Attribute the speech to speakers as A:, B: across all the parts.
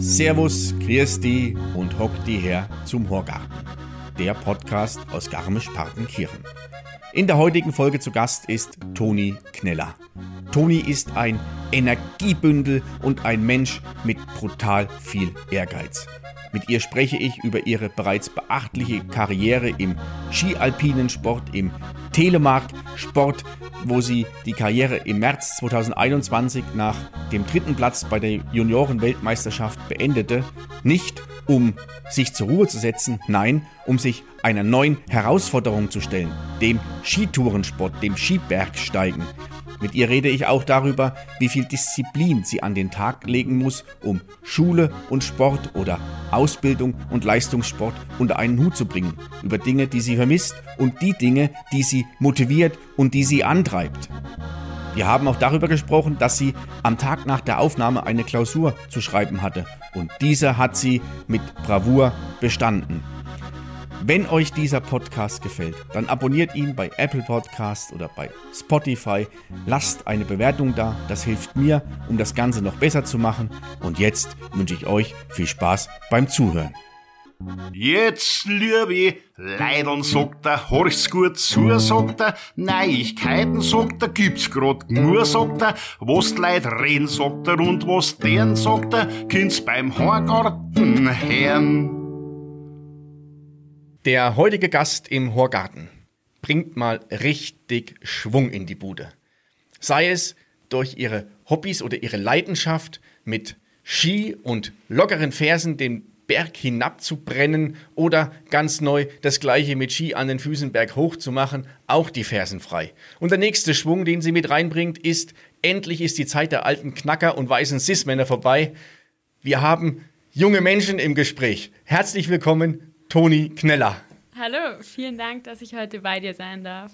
A: Servus, Christi und hock die her zum Horgarten, der Podcast aus Garmisch-Partenkirchen. In der heutigen Folge zu Gast ist Toni Kneller. Toni ist ein Energiebündel und ein Mensch mit brutal viel Ehrgeiz. Mit ihr spreche ich über ihre bereits beachtliche Karriere im Skialpinen Sport, im Telemark-Sport, wo sie die Karriere im März 2021 nach dem dritten Platz bei der Junioren-Weltmeisterschaft beendete. Nicht um sich zur Ruhe zu setzen, nein, um sich einer neuen Herausforderung zu stellen, dem Skitourensport, dem Skibergsteigen. Mit ihr rede ich auch darüber, wie viel Disziplin sie an den Tag legen muss, um Schule und Sport oder Ausbildung und Leistungssport unter einen Hut zu bringen. Über Dinge, die sie vermisst und die Dinge, die sie motiviert und die sie antreibt. Wir haben auch darüber gesprochen, dass sie am Tag nach der Aufnahme eine Klausur zu schreiben hatte. Und diese hat sie mit Bravour bestanden. Wenn euch dieser Podcast gefällt, dann abonniert ihn bei Apple Podcast oder bei Spotify. Lasst eine Bewertung da, das hilft mir, um das Ganze noch besser zu machen. Und jetzt wünsche ich euch viel Spaß beim Zuhören.
B: Jetzt, liebe Leidern, sagt er, horch's gut zu, sagt er, Neuigkeiten, sagt er, gibt's grad nur, sagt er, was die Leute reden, sagt er, und was deren, sagt er, kind's beim Horgarten hören.
A: Der heutige Gast im Horgarten bringt mal richtig Schwung in die Bude. Sei es durch ihre Hobbys oder ihre Leidenschaft mit Ski und lockeren Fersen den Berg hinabzubrennen oder ganz neu das gleiche mit Ski an den Füßen berghoch zu machen, auch die Fersen frei. Und der nächste Schwung, den sie mit reinbringt, ist, endlich ist die Zeit der alten Knacker und weißen Cis-Männer vorbei. Wir haben junge Menschen im Gespräch. Herzlich willkommen, Toni Kneller.
C: Hallo, vielen Dank, dass ich heute bei dir sein darf.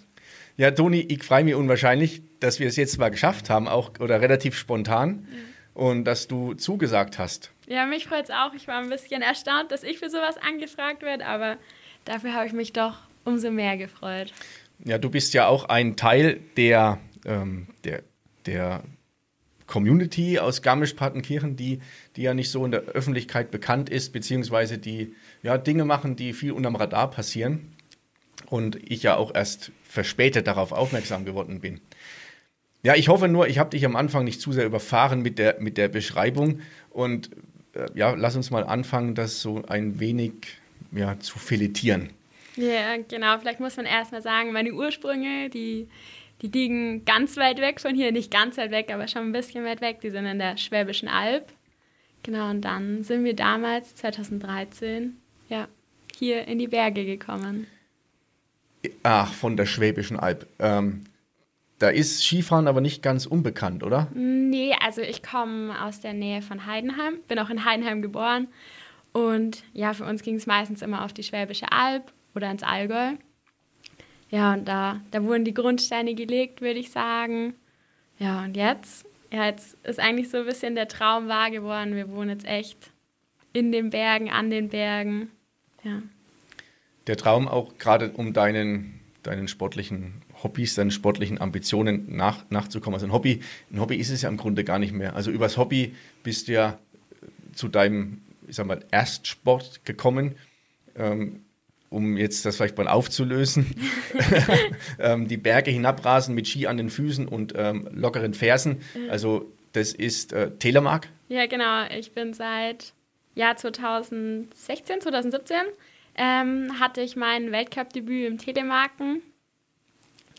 A: Ja, Toni, ich freue mich unwahrscheinlich, dass wir es jetzt mal geschafft haben, auch oder relativ spontan. Mhm. Und dass du zugesagt hast.
C: Ja, mich freut es auch. Ich war ein bisschen erstaunt, dass ich für sowas angefragt werde, aber dafür habe ich mich doch umso mehr gefreut.
A: Ja, du bist ja auch ein Teil der, ähm, der, der Community aus Garmisch-Partenkirchen, die, die ja nicht so in der Öffentlichkeit bekannt ist, beziehungsweise die ja, Dinge machen, die viel unterm Radar passieren. Und ich ja auch erst verspätet darauf aufmerksam geworden bin. Ja, ich hoffe nur, ich habe dich am Anfang nicht zu sehr überfahren mit der, mit der Beschreibung. Und äh, ja, lass uns mal anfangen, das so ein wenig ja, zu filetieren.
C: Ja, genau. Vielleicht muss man erstmal sagen, meine Ursprünge, die die liegen ganz weit weg von hier, nicht ganz weit weg, aber schon ein bisschen weit weg. Die sind in der Schwäbischen Alb. Genau, und dann sind wir damals, 2013, ja, hier in die Berge gekommen.
A: Ach, von der Schwäbischen Alb. Ähm, da ist Skifahren aber nicht ganz unbekannt, oder?
C: Nee, also ich komme aus der Nähe von Heidenheim, bin auch in Heidenheim geboren. Und ja, für uns ging es meistens immer auf die Schwäbische Alb oder ins Allgäu. Ja, und da, da wurden die Grundsteine gelegt, würde ich sagen. Ja, und jetzt? Ja, jetzt ist eigentlich so ein bisschen der Traum wahr geworden. Wir wohnen jetzt echt in den Bergen, an den Bergen. Ja.
A: Der Traum auch gerade um deinen, deinen sportlichen Hobbys, deinen sportlichen Ambitionen nach, nachzukommen. Also ein Hobby, ein Hobby ist es ja im Grunde gar nicht mehr. Also übers Hobby bist du ja zu deinem, ich sag mal, Erstsport gekommen. Ähm, um jetzt das vielleicht mal aufzulösen, ähm, die Berge hinabrasen mit Ski an den Füßen und ähm, lockeren Fersen. Also das ist äh, Telemark.
C: Ja, genau. Ich bin seit Jahr 2016, 2017 ähm, hatte ich mein Weltcup-Debüt im Telemarken.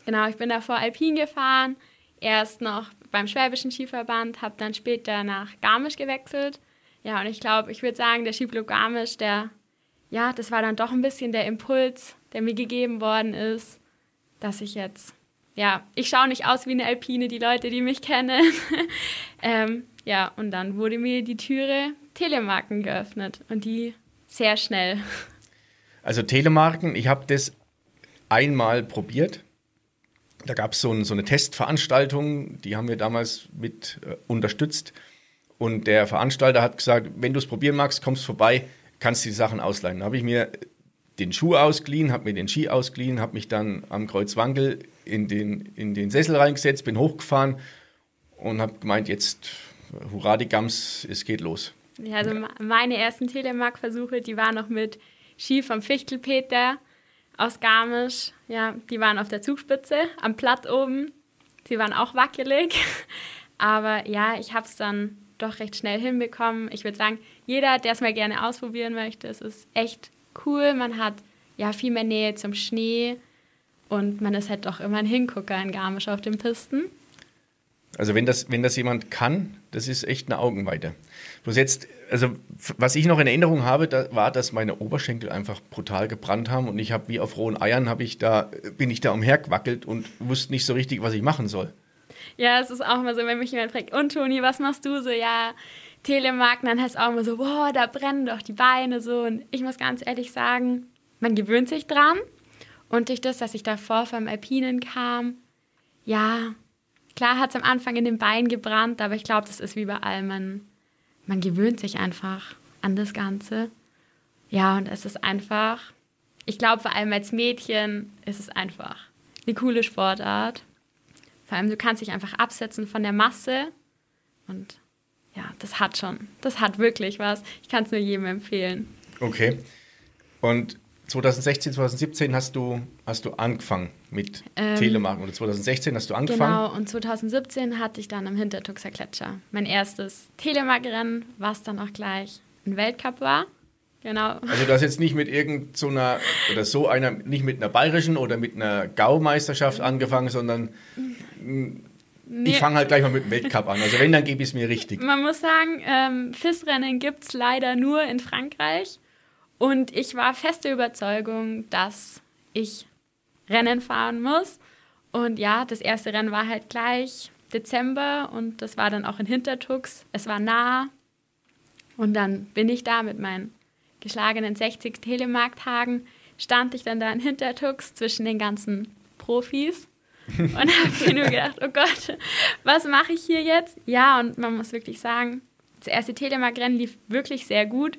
C: Genau, ich bin davor Alpin gefahren, erst noch beim Schwäbischen Skiverband, habe dann später nach Garmisch gewechselt. Ja, und ich glaube, ich würde sagen, der Skiclub Garmisch, der ja, das war dann doch ein bisschen der Impuls, der mir gegeben worden ist, dass ich jetzt, ja, ich schaue nicht aus wie eine Alpine, die Leute, die mich kennen. ähm, ja, und dann wurde mir die Türe Telemarken geöffnet und die sehr schnell.
A: Also Telemarken, ich habe das einmal probiert. Da gab es so, ein, so, eine Testveranstaltung, die haben wir damals mit äh, unterstützt. Und der Veranstalter hat gesagt, wenn du es probieren magst, kommst vorbei kannst die Sachen ausleihen. Da habe ich mir den Schuh ausgeliehen, habe mir den Ski ausgeliehen, habe mich dann am Kreuzwankel in den, in den Sessel reingesetzt, bin hochgefahren und habe gemeint, jetzt hurra die Gams, es geht los.
C: Ja, also meine ersten Telemark-Versuche, die waren noch mit Ski vom Fichtelpeter aus Garmisch. Ja, die waren auf der Zugspitze, am Platt oben. Sie waren auch wackelig. Aber ja, ich habe es dann doch recht schnell hinbekommen. Ich würde sagen, jeder, der es mal gerne ausprobieren möchte, es ist echt cool. Man hat ja viel mehr Nähe zum Schnee und man ist halt doch immer ein Hingucker in Garmisch auf den Pisten.
A: Also wenn das, wenn das jemand kann, das ist echt eine Augenweite. Bloß jetzt, also was ich noch in Erinnerung habe, da war, dass meine Oberschenkel einfach brutal gebrannt haben und ich habe wie auf rohen Eiern habe ich da, bin ich da umhergewackelt und wusste nicht so richtig, was ich machen soll.
C: Ja, es ist auch immer so, wenn mich jemand fragt, und Toni, was machst du so? Ja, Telemark, dann heißt es auch immer so, boah, da brennen doch die Beine so. Und ich muss ganz ehrlich sagen, man gewöhnt sich dran. Und durch das, dass ich davor vom Alpinen kam, ja, klar hat es am Anfang in den Beinen gebrannt, aber ich glaube, das ist wie bei allem. Man, man gewöhnt sich einfach an das Ganze. Ja, und es ist einfach, ich glaube, vor allem als Mädchen ist es einfach eine coole Sportart. Vor allem, du kannst dich einfach absetzen von der Masse und ja, das hat schon, das hat wirklich was. Ich kann es nur jedem empfehlen.
A: Okay. Und 2016, 2017 hast du, hast du angefangen mit ähm, Telemarken oder 2016 hast du angefangen?
C: Genau, und 2017 hatte ich dann am Hintertuxer Gletscher mein erstes Telemark-Rennen, was dann auch gleich ein Weltcup war. Genau.
A: Also du hast jetzt nicht mit irgendeiner so oder so einer, nicht mit einer bayerischen oder mit einer Gaumeisterschaft angefangen, sondern Nee. Ich fange halt gleich mal mit dem Weltcup an. Also wenn, dann gebe ich es mir richtig.
C: Man muss sagen, ähm, FIS-Rennen gibt es leider nur in Frankreich. Und ich war feste Überzeugung, dass ich Rennen fahren muss. Und ja, das erste Rennen war halt gleich Dezember und das war dann auch in Hintertux. Es war nah. Und dann bin ich da mit meinen geschlagenen 60 Telemarktagen, stand ich dann da in Hintertux zwischen den ganzen Profis und habe mir nur gedacht, oh Gott, was mache ich hier jetzt? Ja, und man muss wirklich sagen, das erste Telemark-Rennen lief wirklich sehr gut.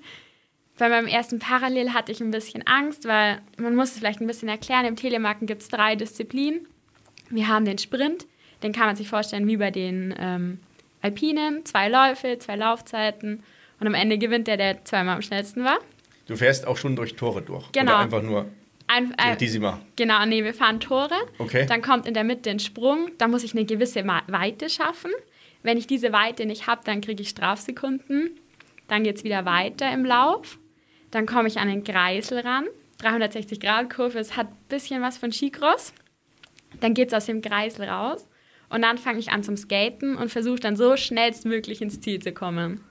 C: Bei meinem ersten Parallel hatte ich ein bisschen Angst, weil man muss es vielleicht ein bisschen erklären. Im Telemarken gibt es drei Disziplinen. Wir haben den Sprint, den kann man sich vorstellen wie bei den ähm, Alpinen. Zwei Läufe, zwei Laufzeiten und am Ende gewinnt der, der zweimal am schnellsten war.
A: Du fährst auch schon durch Tore durch.
C: Genau.
A: Oder einfach nur
C: ein,
A: äh, Disima.
C: Genau, nee, wir fahren Tore.
A: Okay.
C: Dann kommt in der Mitte ein Sprung. Da muss ich eine gewisse Weite schaffen. Wenn ich diese Weite nicht habe, dann kriege ich Strafsekunden. Dann geht es wieder weiter im Lauf. Dann komme ich an den Kreisel ran. 360-Grad-Kurve, es hat ein bisschen was von Skicross. Dann geht es aus dem Kreisel raus. Und dann fange ich an zum Skaten und versuche dann so schnellstmöglich ins Ziel zu kommen.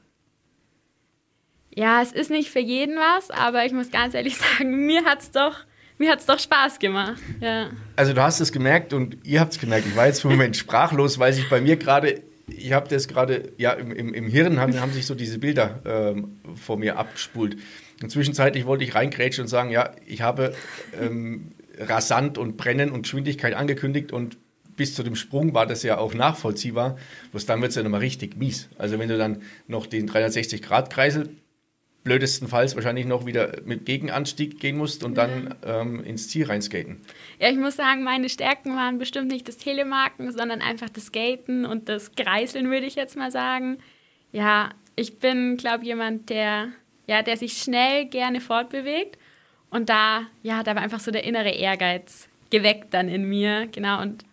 C: Ja, es ist nicht für jeden was, aber ich muss ganz ehrlich sagen, mir hat es doch mir doch Spaß gemacht. Ja.
A: Also du hast es gemerkt und ihr habt es gemerkt. Ich war jetzt für einen Moment sprachlos, weil sich bei mir gerade, ich habe das gerade, ja, im, im, im Hirn haben, haben sich so diese Bilder ähm, vor mir abgespult. Und zwischenzeitlich wollte ich reingrätschen und sagen, ja, ich habe ähm, rasant und brennen und Geschwindigkeit angekündigt und bis zu dem Sprung war das ja auch nachvollziehbar. Bloß dann wird es ja nochmal richtig mies. Also wenn du dann noch den 360-Grad-Kreisel blödestenfalls wahrscheinlich noch wieder mit Gegenanstieg gehen musst und dann ähm, ins Ziel reinskaten.
C: Ja, ich muss sagen, meine Stärken waren bestimmt nicht das Telemarken, sondern einfach das Skaten und das Greiseln, würde ich jetzt mal sagen. Ja, ich bin, glaube ich, jemand, der, ja, der sich schnell gerne fortbewegt. Und da, ja, da war einfach so der innere Ehrgeiz geweckt dann in mir, genau. Und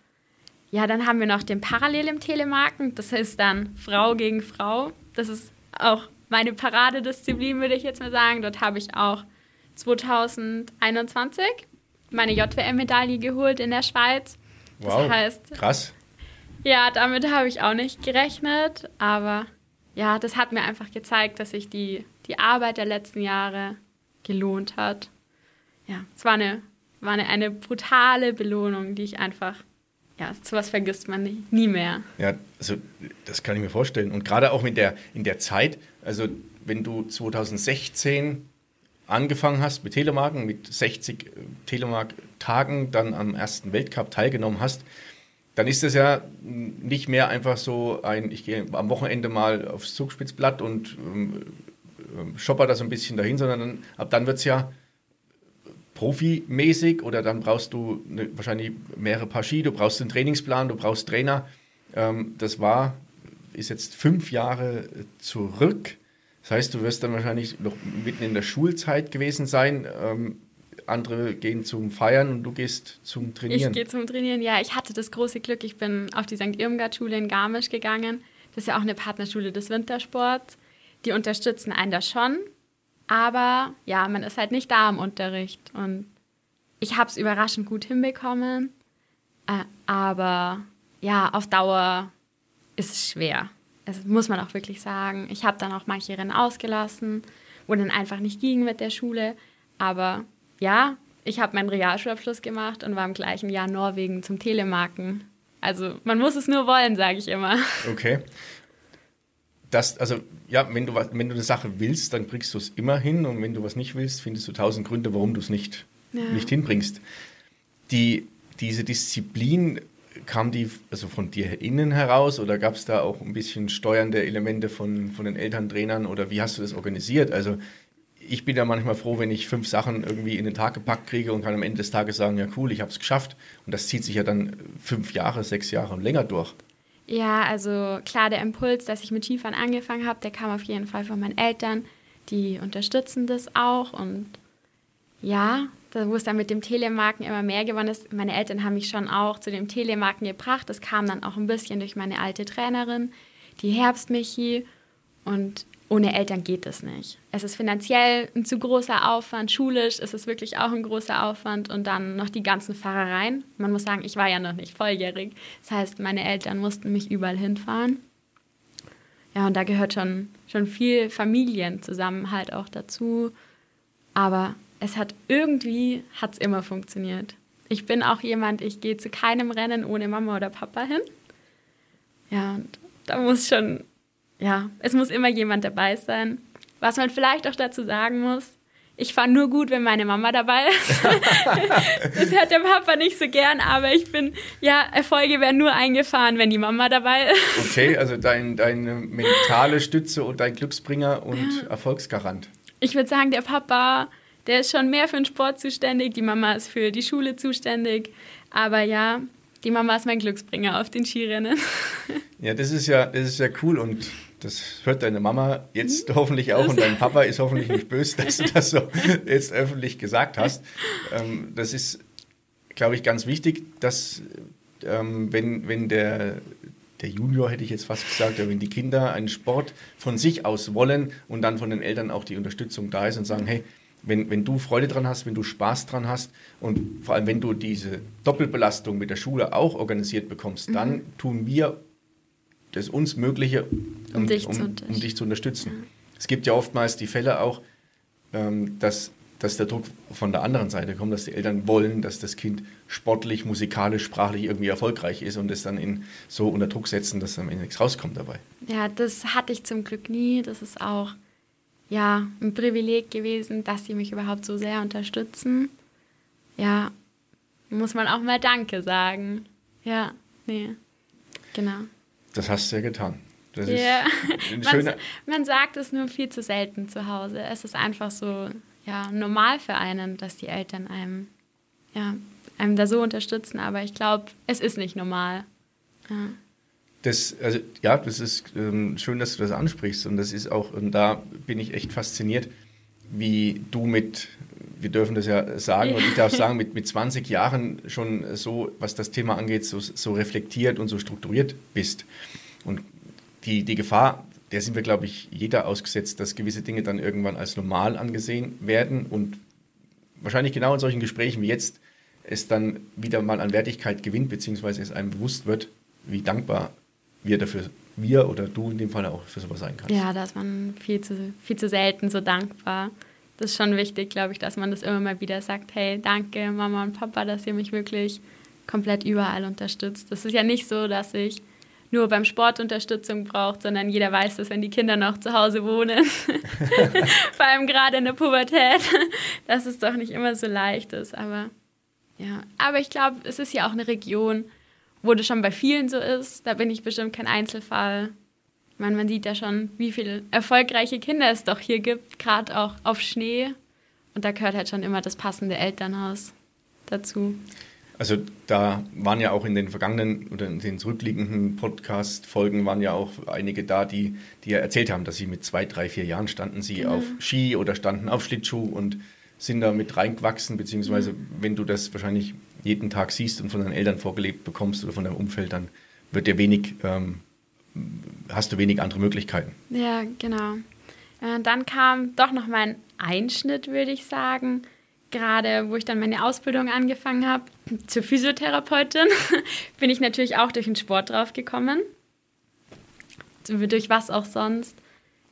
C: ja, dann haben wir noch den Parallel im Telemarken. Das ist dann Frau gegen Frau. Das ist auch meine Paradedisziplin, würde ich jetzt mal sagen. Dort habe ich auch 2021 meine JWM-Medaille geholt in der Schweiz.
A: Wow, das heißt, krass.
C: Ja, damit habe ich auch nicht gerechnet, aber ja, das hat mir einfach gezeigt, dass sich die, die Arbeit der letzten Jahre gelohnt hat. Ja, es war eine, war eine, eine brutale Belohnung, die ich einfach ja, sowas vergisst man nie, nie mehr.
A: Ja, also das kann ich mir vorstellen. Und gerade auch mit der, in der Zeit, also wenn du 2016 angefangen hast mit Telemarken, mit 60 äh, Telemark-Tagen dann am ersten Weltcup teilgenommen hast, dann ist das ja nicht mehr einfach so ein, ich gehe am Wochenende mal aufs Zugspitzblatt und ähm, ähm shopper da so ein bisschen dahin, sondern dann, ab dann wird es ja profimäßig oder dann brauchst du eine, wahrscheinlich mehrere Paar Ski, du brauchst einen Trainingsplan, du brauchst Trainer. Ähm, das war, ist jetzt fünf Jahre zurück. Das heißt, du wirst dann wahrscheinlich noch mitten in der Schulzeit gewesen sein. Ähm, andere gehen zum Feiern und du gehst zum Trainieren.
C: Ich gehe zum Trainieren, ja. Ich hatte das große Glück, ich bin auf die St. Irmgard-Schule in Garmisch gegangen. Das ist ja auch eine Partnerschule des Wintersports. Die unterstützen einen da schon. Aber ja, man ist halt nicht da im Unterricht. Und ich habe es überraschend gut hinbekommen. Äh, aber ja, auf Dauer ist es schwer. Das muss man auch wirklich sagen. Ich habe dann auch manche Rennen ausgelassen, wo dann einfach nicht ging mit der Schule. Aber ja, ich habe meinen Realschulabschluss gemacht und war im gleichen Jahr Norwegen zum Telemarken. Also man muss es nur wollen, sage ich immer.
A: Okay. Das, also ja, wenn du, wenn du eine Sache willst, dann bringst du es immer hin und wenn du was nicht willst, findest du tausend Gründe, warum du es nicht, ja. nicht hinbringst. Die, diese Disziplin, kam die also von dir innen heraus oder gab es da auch ein bisschen steuernde Elemente von, von den Elterntrainern oder wie hast du das organisiert? Also ich bin ja manchmal froh, wenn ich fünf Sachen irgendwie in den Tag gepackt kriege und kann am Ende des Tages sagen, ja cool, ich habe es geschafft. Und das zieht sich ja dann fünf Jahre, sechs Jahre und länger durch.
C: Ja, also klar, der Impuls, dass ich mit Skifahren angefangen habe, der kam auf jeden Fall von meinen Eltern. Die unterstützen das auch und ja, wo es dann mit dem Telemarken immer mehr geworden ist. Meine Eltern haben mich schon auch zu dem Telemarken gebracht. Das kam dann auch ein bisschen durch meine alte Trainerin, die Herbstmichi. Und ohne Eltern geht es nicht. Es ist finanziell ein zu großer Aufwand, schulisch ist es wirklich auch ein großer Aufwand und dann noch die ganzen Fahrereien. Man muss sagen, ich war ja noch nicht volljährig. Das heißt, meine Eltern mussten mich überall hinfahren. Ja, und da gehört schon, schon viel Familienzusammenhalt auch dazu. Aber es hat irgendwie, hat es immer funktioniert. Ich bin auch jemand, ich gehe zu keinem Rennen ohne Mama oder Papa hin. Ja, und da muss schon ja, es muss immer jemand dabei sein. Was man vielleicht auch dazu sagen muss, ich fahre nur gut, wenn meine Mama dabei ist. das hört der Papa nicht so gern, aber ich bin, ja, Erfolge werden nur eingefahren, wenn die Mama dabei ist.
A: Okay, also dein, deine mentale Stütze und dein Glücksbringer und ja. Erfolgsgarant.
C: Ich würde sagen, der Papa, der ist schon mehr für den Sport zuständig, die Mama ist für die Schule zuständig. Aber ja, die Mama ist mein Glücksbringer auf den Skirennen.
A: Ja, das ist ja, das ist ja cool und das hört deine Mama jetzt mhm. hoffentlich auch und dein Papa ist hoffentlich nicht böse, dass du das so jetzt öffentlich gesagt hast. Ähm, das ist, glaube ich, ganz wichtig, dass ähm, wenn, wenn der, der Junior, hätte ich jetzt fast gesagt, wenn die Kinder einen Sport von sich aus wollen und dann von den Eltern auch die Unterstützung da ist und sagen, hey, wenn, wenn du Freude dran hast, wenn du Spaß dran hast und vor allem wenn du diese Doppelbelastung mit der Schule auch organisiert bekommst, mhm. dann tun wir das uns Mögliche, um, um, dich, um, zu um dich, zu unterstützen. Ja. Es gibt ja oftmals die Fälle auch, ähm, dass, dass der Druck von der anderen Seite kommt, dass die Eltern wollen, dass das Kind sportlich, musikalisch, sprachlich irgendwie erfolgreich ist und es dann in, so unter Druck setzen, dass am Ende nichts rauskommt dabei.
C: Ja, das hatte ich zum Glück nie. Das ist auch ja, ein Privileg gewesen, dass sie mich überhaupt so sehr unterstützen. Ja, muss man auch mal Danke sagen. Ja, nee, genau.
A: Das hast du ja getan. Das
C: yeah. man, man, sagt es nur viel zu selten zu Hause. Es ist einfach so ja, normal für einen, dass die Eltern einem, ja, einem da so unterstützen, aber ich glaube, es ist nicht normal. Ja.
A: Das, also, ja, das ist ähm, schön, dass du das ansprichst und das ist auch, und da bin ich echt fasziniert, wie du mit, wir dürfen das ja sagen, und ich darf sagen, mit, mit 20 Jahren schon so, was das Thema angeht, so, so reflektiert und so strukturiert bist. Und die, die Gefahr, der sind wir, glaube ich, jeder ausgesetzt, dass gewisse Dinge dann irgendwann als normal angesehen werden und wahrscheinlich genau in solchen Gesprächen wie jetzt es dann wieder mal an Wertigkeit gewinnt, beziehungsweise es einem bewusst wird, wie dankbar wir dafür, wir oder du in dem Fall auch für sowas sein kannst.
C: Ja, da ist man viel zu, viel zu selten so dankbar das ist schon wichtig, glaube ich, dass man das immer mal wieder sagt, hey, danke Mama und Papa, dass ihr mich wirklich komplett überall unterstützt. Das ist ja nicht so, dass ich nur beim Sport Unterstützung brauche, sondern jeder weiß dass wenn die Kinder noch zu Hause wohnen, vor allem gerade in der Pubertät, dass es doch nicht immer so leicht ist. Aber ja, aber ich glaube, es ist ja auch eine Region, wo das schon bei vielen so ist. Da bin ich bestimmt kein Einzelfall. Ich man sieht ja schon, wie viele erfolgreiche Kinder es doch hier gibt, gerade auch auf Schnee. Und da gehört halt schon immer das passende Elternhaus dazu.
A: Also da waren ja auch in den vergangenen oder in den zurückliegenden Podcast-Folgen waren ja auch einige da, die, die ja erzählt haben, dass sie mit zwei, drei, vier Jahren standen sie genau. auf Ski oder standen auf Schlittschuh und sind da mit reingewachsen, beziehungsweise mhm. wenn du das wahrscheinlich jeden Tag siehst und von deinen Eltern vorgelebt bekommst oder von deinem Umfeld, dann wird dir wenig, ähm, hast du wenig andere Möglichkeiten.
C: Ja, genau. Äh, dann kam doch noch mein Einschnitt, würde ich sagen gerade wo ich dann meine Ausbildung angefangen habe zur Physiotherapeutin, bin ich natürlich auch durch den Sport drauf gekommen. Durch was auch sonst.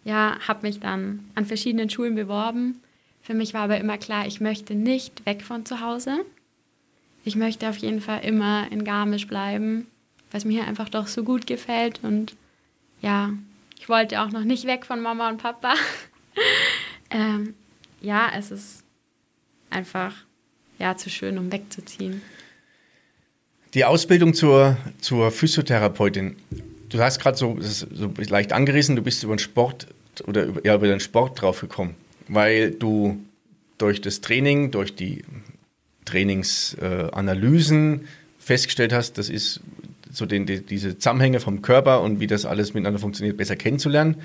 C: Ja, habe mich dann an verschiedenen Schulen beworben. Für mich war aber immer klar, ich möchte nicht weg von zu Hause. Ich möchte auf jeden Fall immer in Garmisch bleiben, weil es mir hier einfach doch so gut gefällt. Und ja, ich wollte auch noch nicht weg von Mama und Papa. ähm, ja, es ist einfach ja, zu schön, um wegzuziehen.
A: Die Ausbildung zur, zur Physiotherapeutin, du hast gerade so, so leicht angerissen, du bist über den Sport oder über, ja, über den Sport drauf gekommen, weil du durch das Training, durch die Trainingsanalysen äh, festgestellt hast, das ist so den, die, diese Zusammenhänge vom Körper und wie das alles miteinander funktioniert, besser kennenzulernen,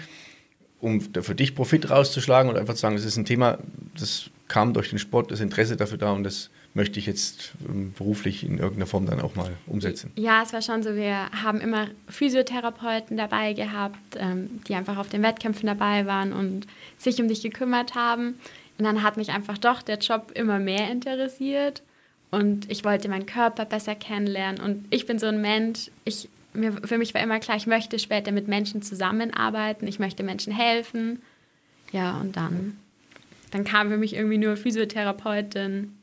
A: um für dich Profit rauszuschlagen und einfach zu sagen, das ist ein Thema, das kam durch den Sport das Interesse dafür da und das möchte ich jetzt ähm, beruflich in irgendeiner Form dann auch mal umsetzen.
C: Ja, es war schon so, wir haben immer Physiotherapeuten dabei gehabt, ähm, die einfach auf den Wettkämpfen dabei waren und sich um dich gekümmert haben. Und dann hat mich einfach doch der Job immer mehr interessiert und ich wollte meinen Körper besser kennenlernen und ich bin so ein Mensch, ich, mir, für mich war immer klar, ich möchte später mit Menschen zusammenarbeiten, ich möchte Menschen helfen. Ja, und dann dann kam für mich irgendwie nur Physiotherapeutin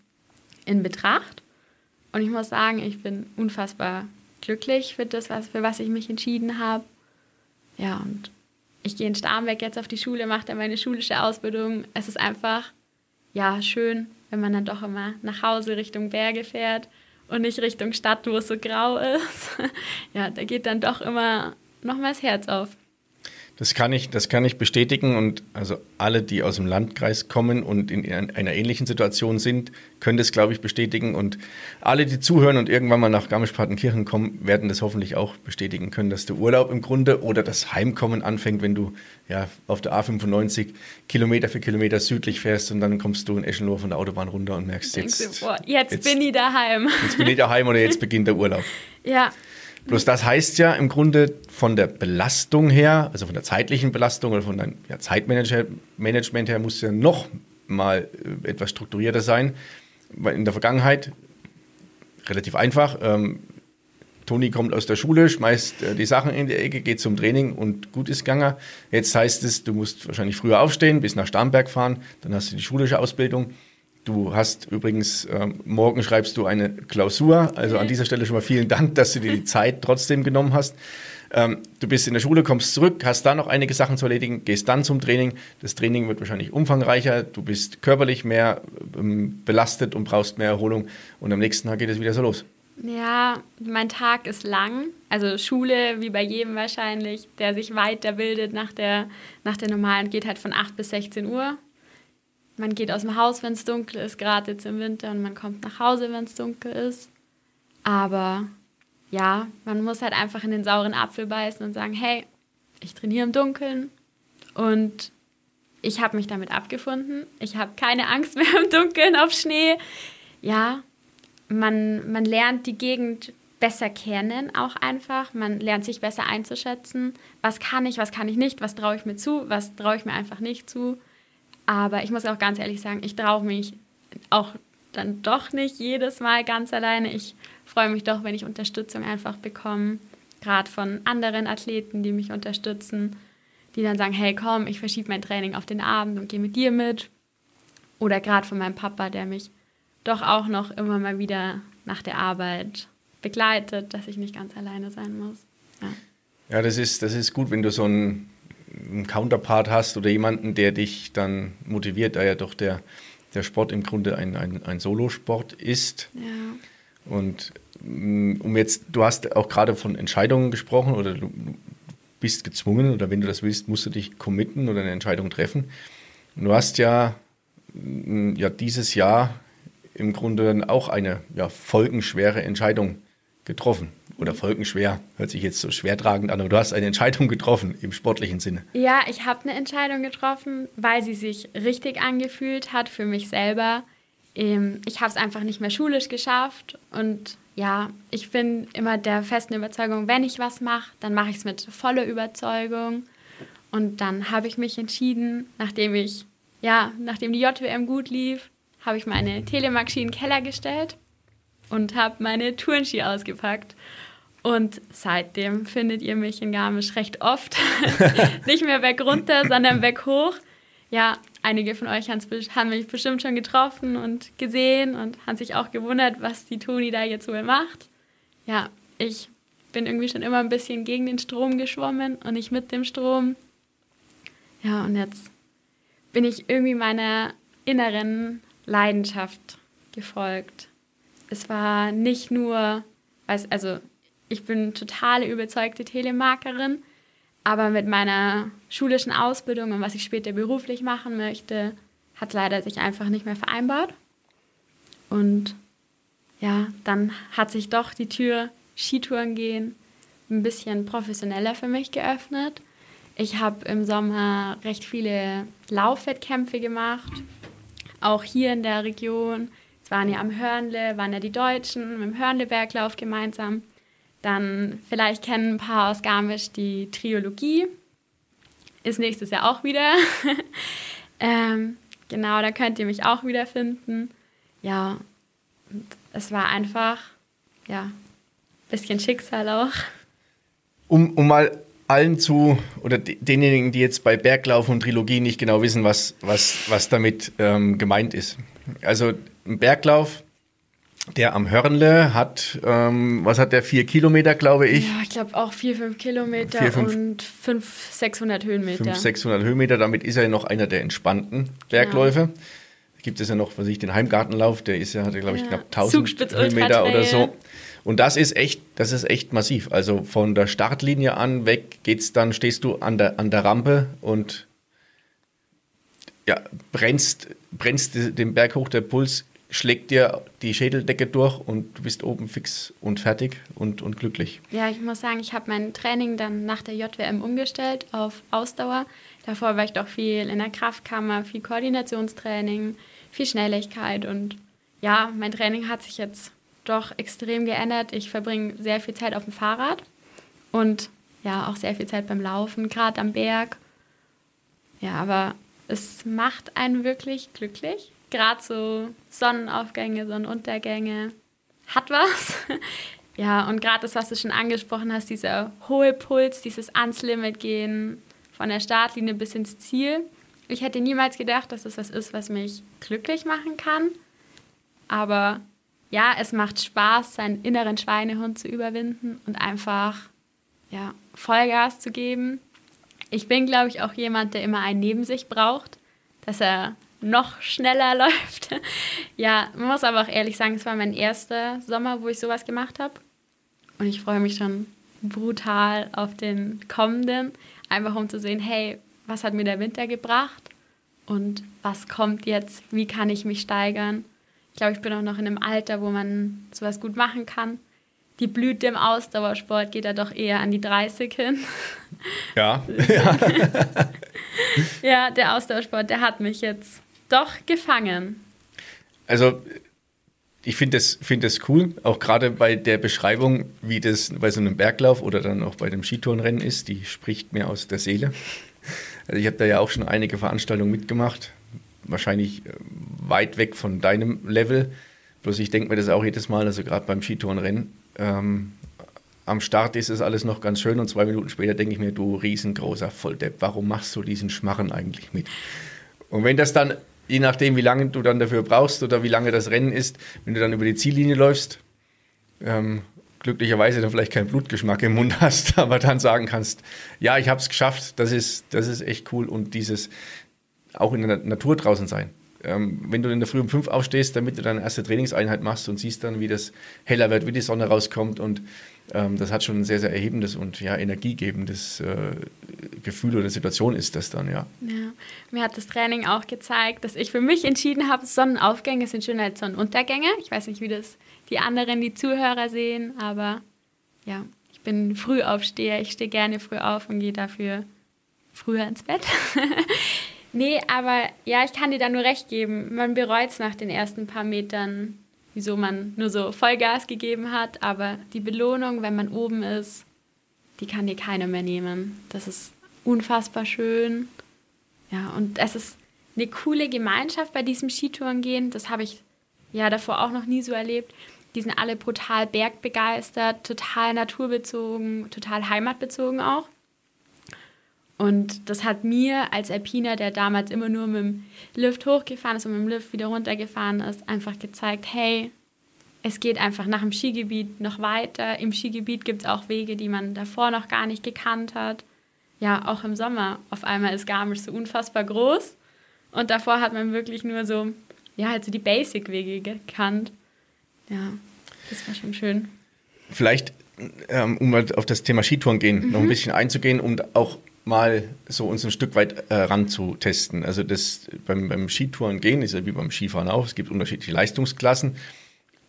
C: in Betracht. Und ich muss sagen, ich bin unfassbar glücklich für das, was, für was ich mich entschieden habe. Ja, und ich gehe in Starnberg jetzt auf die Schule, mache dann meine schulische Ausbildung. Es ist einfach, ja, schön, wenn man dann doch immer nach Hause Richtung Berge fährt und nicht Richtung Stadt, wo es so grau ist. ja, da geht dann doch immer noch mal das Herz auf.
A: Das kann ich, das kann ich bestätigen und also alle, die aus dem Landkreis kommen und in einer ähnlichen Situation sind, können das, glaube ich, bestätigen und alle, die zuhören und irgendwann mal nach Garmisch-Partenkirchen kommen, werden das hoffentlich auch bestätigen können, dass der Urlaub im Grunde oder das Heimkommen anfängt, wenn du ja auf der A95 Kilometer für Kilometer südlich fährst und dann kommst du in Eschenlohr von der Autobahn runter und merkst jetzt,
C: du, boah, jetzt, jetzt bin ich daheim.
A: Jetzt bin ich daheim oder jetzt beginnt der Urlaub.
C: Ja,
A: Bloß das heißt ja im Grunde von der Belastung her, also von der zeitlichen Belastung oder von deinem ja, Zeitmanagement her, muss ja noch mal äh, etwas strukturierter sein. Weil in der Vergangenheit relativ einfach. Ähm, Toni kommt aus der Schule, schmeißt äh, die Sachen in die Ecke, geht zum Training und gut ist gegangen. Jetzt heißt es, du musst wahrscheinlich früher aufstehen, bis nach Starnberg fahren, dann hast du die schulische Ausbildung Du hast übrigens, äh, morgen schreibst du eine Klausur. Also an dieser Stelle schon mal vielen Dank, dass du dir die Zeit trotzdem genommen hast. Ähm, du bist in der Schule, kommst zurück, hast da noch einige Sachen zu erledigen, gehst dann zum Training. Das Training wird wahrscheinlich umfangreicher. Du bist körperlich mehr ähm, belastet und brauchst mehr Erholung. Und am nächsten Tag geht es wieder so los.
C: Ja, mein Tag ist lang. Also Schule, wie bei jedem wahrscheinlich, der sich weiterbildet nach der, nach der normalen, geht halt von 8 bis 16 Uhr man geht aus dem Haus, wenn es dunkel ist, gerade jetzt im Winter, und man kommt nach Hause, wenn es dunkel ist. Aber ja, man muss halt einfach in den sauren Apfel beißen und sagen, hey, ich trainiere im Dunkeln und ich habe mich damit abgefunden. Ich habe keine Angst mehr im Dunkeln auf Schnee. Ja, man, man lernt die Gegend besser kennen, auch einfach. Man lernt sich besser einzuschätzen. Was kann ich, was kann ich nicht, was traue ich mir zu, was traue ich mir einfach nicht zu. Aber ich muss auch ganz ehrlich sagen, ich traue mich auch dann doch nicht jedes Mal ganz alleine. Ich freue mich doch, wenn ich Unterstützung einfach bekomme, gerade von anderen Athleten, die mich unterstützen, die dann sagen, hey komm, ich verschiebe mein Training auf den Abend und gehe mit dir mit. Oder gerade von meinem Papa, der mich doch auch noch immer mal wieder nach der Arbeit begleitet, dass ich nicht ganz alleine sein muss.
A: Ja, ja das, ist, das ist gut, wenn du so ein einen Counterpart hast oder jemanden, der dich dann motiviert, da ja doch der, der Sport im Grunde ein, ein, ein Solosport ist.
C: Ja.
A: Und mm, um jetzt, du hast auch gerade von Entscheidungen gesprochen oder du bist gezwungen oder wenn du das willst, musst du dich committen oder eine Entscheidung treffen. Und du hast ja ja dieses Jahr im Grunde auch eine ja, folgenschwere Entscheidung getroffen. Oder folgenschwer, hört sich jetzt so schwertragend an, aber du hast eine Entscheidung getroffen im sportlichen Sinne.
C: Ja, ich habe eine Entscheidung getroffen, weil sie sich richtig angefühlt hat für mich selber. Ähm, ich habe es einfach nicht mehr schulisch geschafft und ja, ich bin immer der festen Überzeugung, wenn ich was mache, dann mache ich es mit voller Überzeugung. Und dann habe ich mich entschieden, nachdem ich, ja, nachdem die JWM gut lief, habe ich meine Telemark-Ski in den Keller gestellt und habe meine Tourenski ausgepackt. Und seitdem findet ihr mich in Garmisch recht oft. Nicht mehr weg runter, sondern weg hoch. Ja, einige von euch haben mich bestimmt schon getroffen und gesehen und haben sich auch gewundert, was die Toni da jetzt wohl macht. Ja, ich bin irgendwie schon immer ein bisschen gegen den Strom geschwommen und nicht mit dem Strom. Ja, und jetzt bin ich irgendwie meiner inneren Leidenschaft gefolgt. Es war nicht nur, also ich bin totale überzeugte Telemarkerin, aber mit meiner schulischen Ausbildung und was ich später beruflich machen möchte, hat leider sich einfach nicht mehr vereinbart. Und ja, dann hat sich doch die Tür Skitouren gehen ein bisschen professioneller für mich geöffnet. Ich habe im Sommer recht viele Laufwettkämpfe gemacht, auch hier in der Region. Es waren ja am Hörnle, waren ja die Deutschen mit dem Hörnle-Berglauf gemeinsam. Dann vielleicht kennen ein paar aus Garmisch die Triologie. Ist nächstes Jahr auch wieder. ähm, genau, da könnt ihr mich auch wiederfinden. Ja, es war einfach, ja, ein bisschen Schicksal auch.
A: Um, um mal allen zu, oder denjenigen, die jetzt bei Berglauf und Trilogie nicht genau wissen, was, was, was damit ähm, gemeint ist. Also ein Berglauf, der am Hörnle hat, ähm, was hat der, vier Kilometer, glaube ich?
C: Ja, ich glaube auch vier, fünf Kilometer vier, fünf, und fünf, 600 Höhenmeter.
A: Fünf, 600 Höhenmeter, damit ist er noch einer der entspannten Bergläufe. Ja. Gibt es ja noch, was ich, den Heimgartenlauf, der ist ja, hat glaube ich, ja. knapp 1000 Höhenmeter oder so. Und das ist echt, das ist echt massiv. Also von der Startlinie an weg geht's dann, stehst du an der, an der Rampe und ja, brennst, brennst den Berg hoch, der Puls schlägt dir die Schädeldecke durch und du bist oben fix und fertig und, und glücklich.
C: Ja, ich muss sagen, ich habe mein Training dann nach der JWM umgestellt auf Ausdauer. Davor war ich doch viel in der Kraftkammer, viel Koordinationstraining, viel Schnelligkeit und ja, mein Training hat sich jetzt doch extrem geändert. Ich verbringe sehr viel Zeit auf dem Fahrrad und ja, auch sehr viel Zeit beim Laufen, gerade am Berg. Ja, aber es macht einen wirklich glücklich. Gerade so Sonnenaufgänge, Sonnenuntergänge hat was. ja, und gerade das, was du schon angesprochen hast, dieser hohe Puls, dieses ans Limit gehen, von der Startlinie bis ins Ziel. Ich hätte niemals gedacht, dass das was ist, was mich glücklich machen kann. Aber ja, es macht Spaß, seinen inneren Schweinehund zu überwinden und einfach ja, Vollgas zu geben. Ich bin, glaube ich, auch jemand, der immer einen neben sich braucht, dass er noch schneller läuft. ja, man muss aber auch ehrlich sagen, es war mein erster Sommer, wo ich sowas gemacht habe. Und ich freue mich schon brutal auf den kommenden, einfach um zu sehen, hey, was hat mir der Winter gebracht und was kommt jetzt, wie kann ich mich steigern. Ich glaube, ich bin auch noch in einem Alter, wo man sowas gut machen kann. Die Blüte im Ausdauersport geht da doch eher an die 30 hin.
A: Ja.
C: ja. ja, der Ausdauersport, der hat mich jetzt doch gefangen.
A: Also, ich finde das, find das cool, auch gerade bei der Beschreibung, wie das bei so einem Berglauf oder dann auch bei dem Skitourenrennen ist, die spricht mir aus der Seele. Also ich habe da ja auch schon einige Veranstaltungen mitgemacht, wahrscheinlich äh, weit weg von deinem Level. Bloß ich denke mir das auch jedes Mal, also gerade beim Skitourenrennen. Ähm, am Start ist es alles noch ganz schön und zwei Minuten später denke ich mir, du riesengroßer Volldepp, warum machst du diesen Schmarren eigentlich mit? Und wenn das dann, je nachdem, wie lange du dann dafür brauchst oder wie lange das Rennen ist, wenn du dann über die Ziellinie läufst, ähm, glücklicherweise dann vielleicht keinen Blutgeschmack im Mund hast, aber dann sagen kannst, ja, ich habe es geschafft, das ist, das ist echt cool und dieses auch in der Natur draußen sein ähm, wenn du in der Früh um fünf aufstehst, damit du deine erste Trainingseinheit machst und siehst dann, wie das heller wird, wie die Sonne rauskommt und ähm, das hat schon ein sehr, sehr erhebendes und ja, energiegebendes äh, Gefühl oder Situation ist das dann, ja.
C: ja. Mir hat das Training auch gezeigt, dass ich für mich entschieden habe, Sonnenaufgänge sind schöner als Sonnenuntergänge. Ich weiß nicht, wie das die anderen, die Zuhörer sehen, aber ja, ich bin Frühaufsteher. Ich stehe gerne früh auf und gehe dafür früher ins Bett. nee, aber ja, ich kann dir da nur recht geben. Man bereut es nach den ersten paar Metern, wieso man nur so Vollgas gegeben hat. Aber die Belohnung, wenn man oben ist, die kann dir keiner mehr nehmen. Das ist unfassbar schön. Ja, und es ist eine coole Gemeinschaft bei diesem Skitourengehen. Das habe ich ja davor auch noch nie so erlebt. Die sind alle brutal bergbegeistert, total naturbezogen, total heimatbezogen auch. Und das hat mir als Alpiner, der damals immer nur mit dem Lift hochgefahren ist und mit dem Lift wieder runtergefahren ist, einfach gezeigt, hey, es geht einfach nach dem Skigebiet noch weiter. Im Skigebiet gibt es auch Wege, die man davor noch gar nicht gekannt hat. Ja, auch im Sommer. Auf einmal ist Garmisch so unfassbar groß. Und davor hat man wirklich nur so, ja, halt so die Basic-Wege gekannt. Ja, das war schon schön.
A: Vielleicht, ähm, um mal auf das Thema Skitouren gehen, mhm. noch ein bisschen einzugehen und auch mal so uns ein Stück weit äh, ranzutesten. Also das beim, beim Skitouren gehen ist ja wie beim Skifahren auch. Es gibt unterschiedliche Leistungsklassen.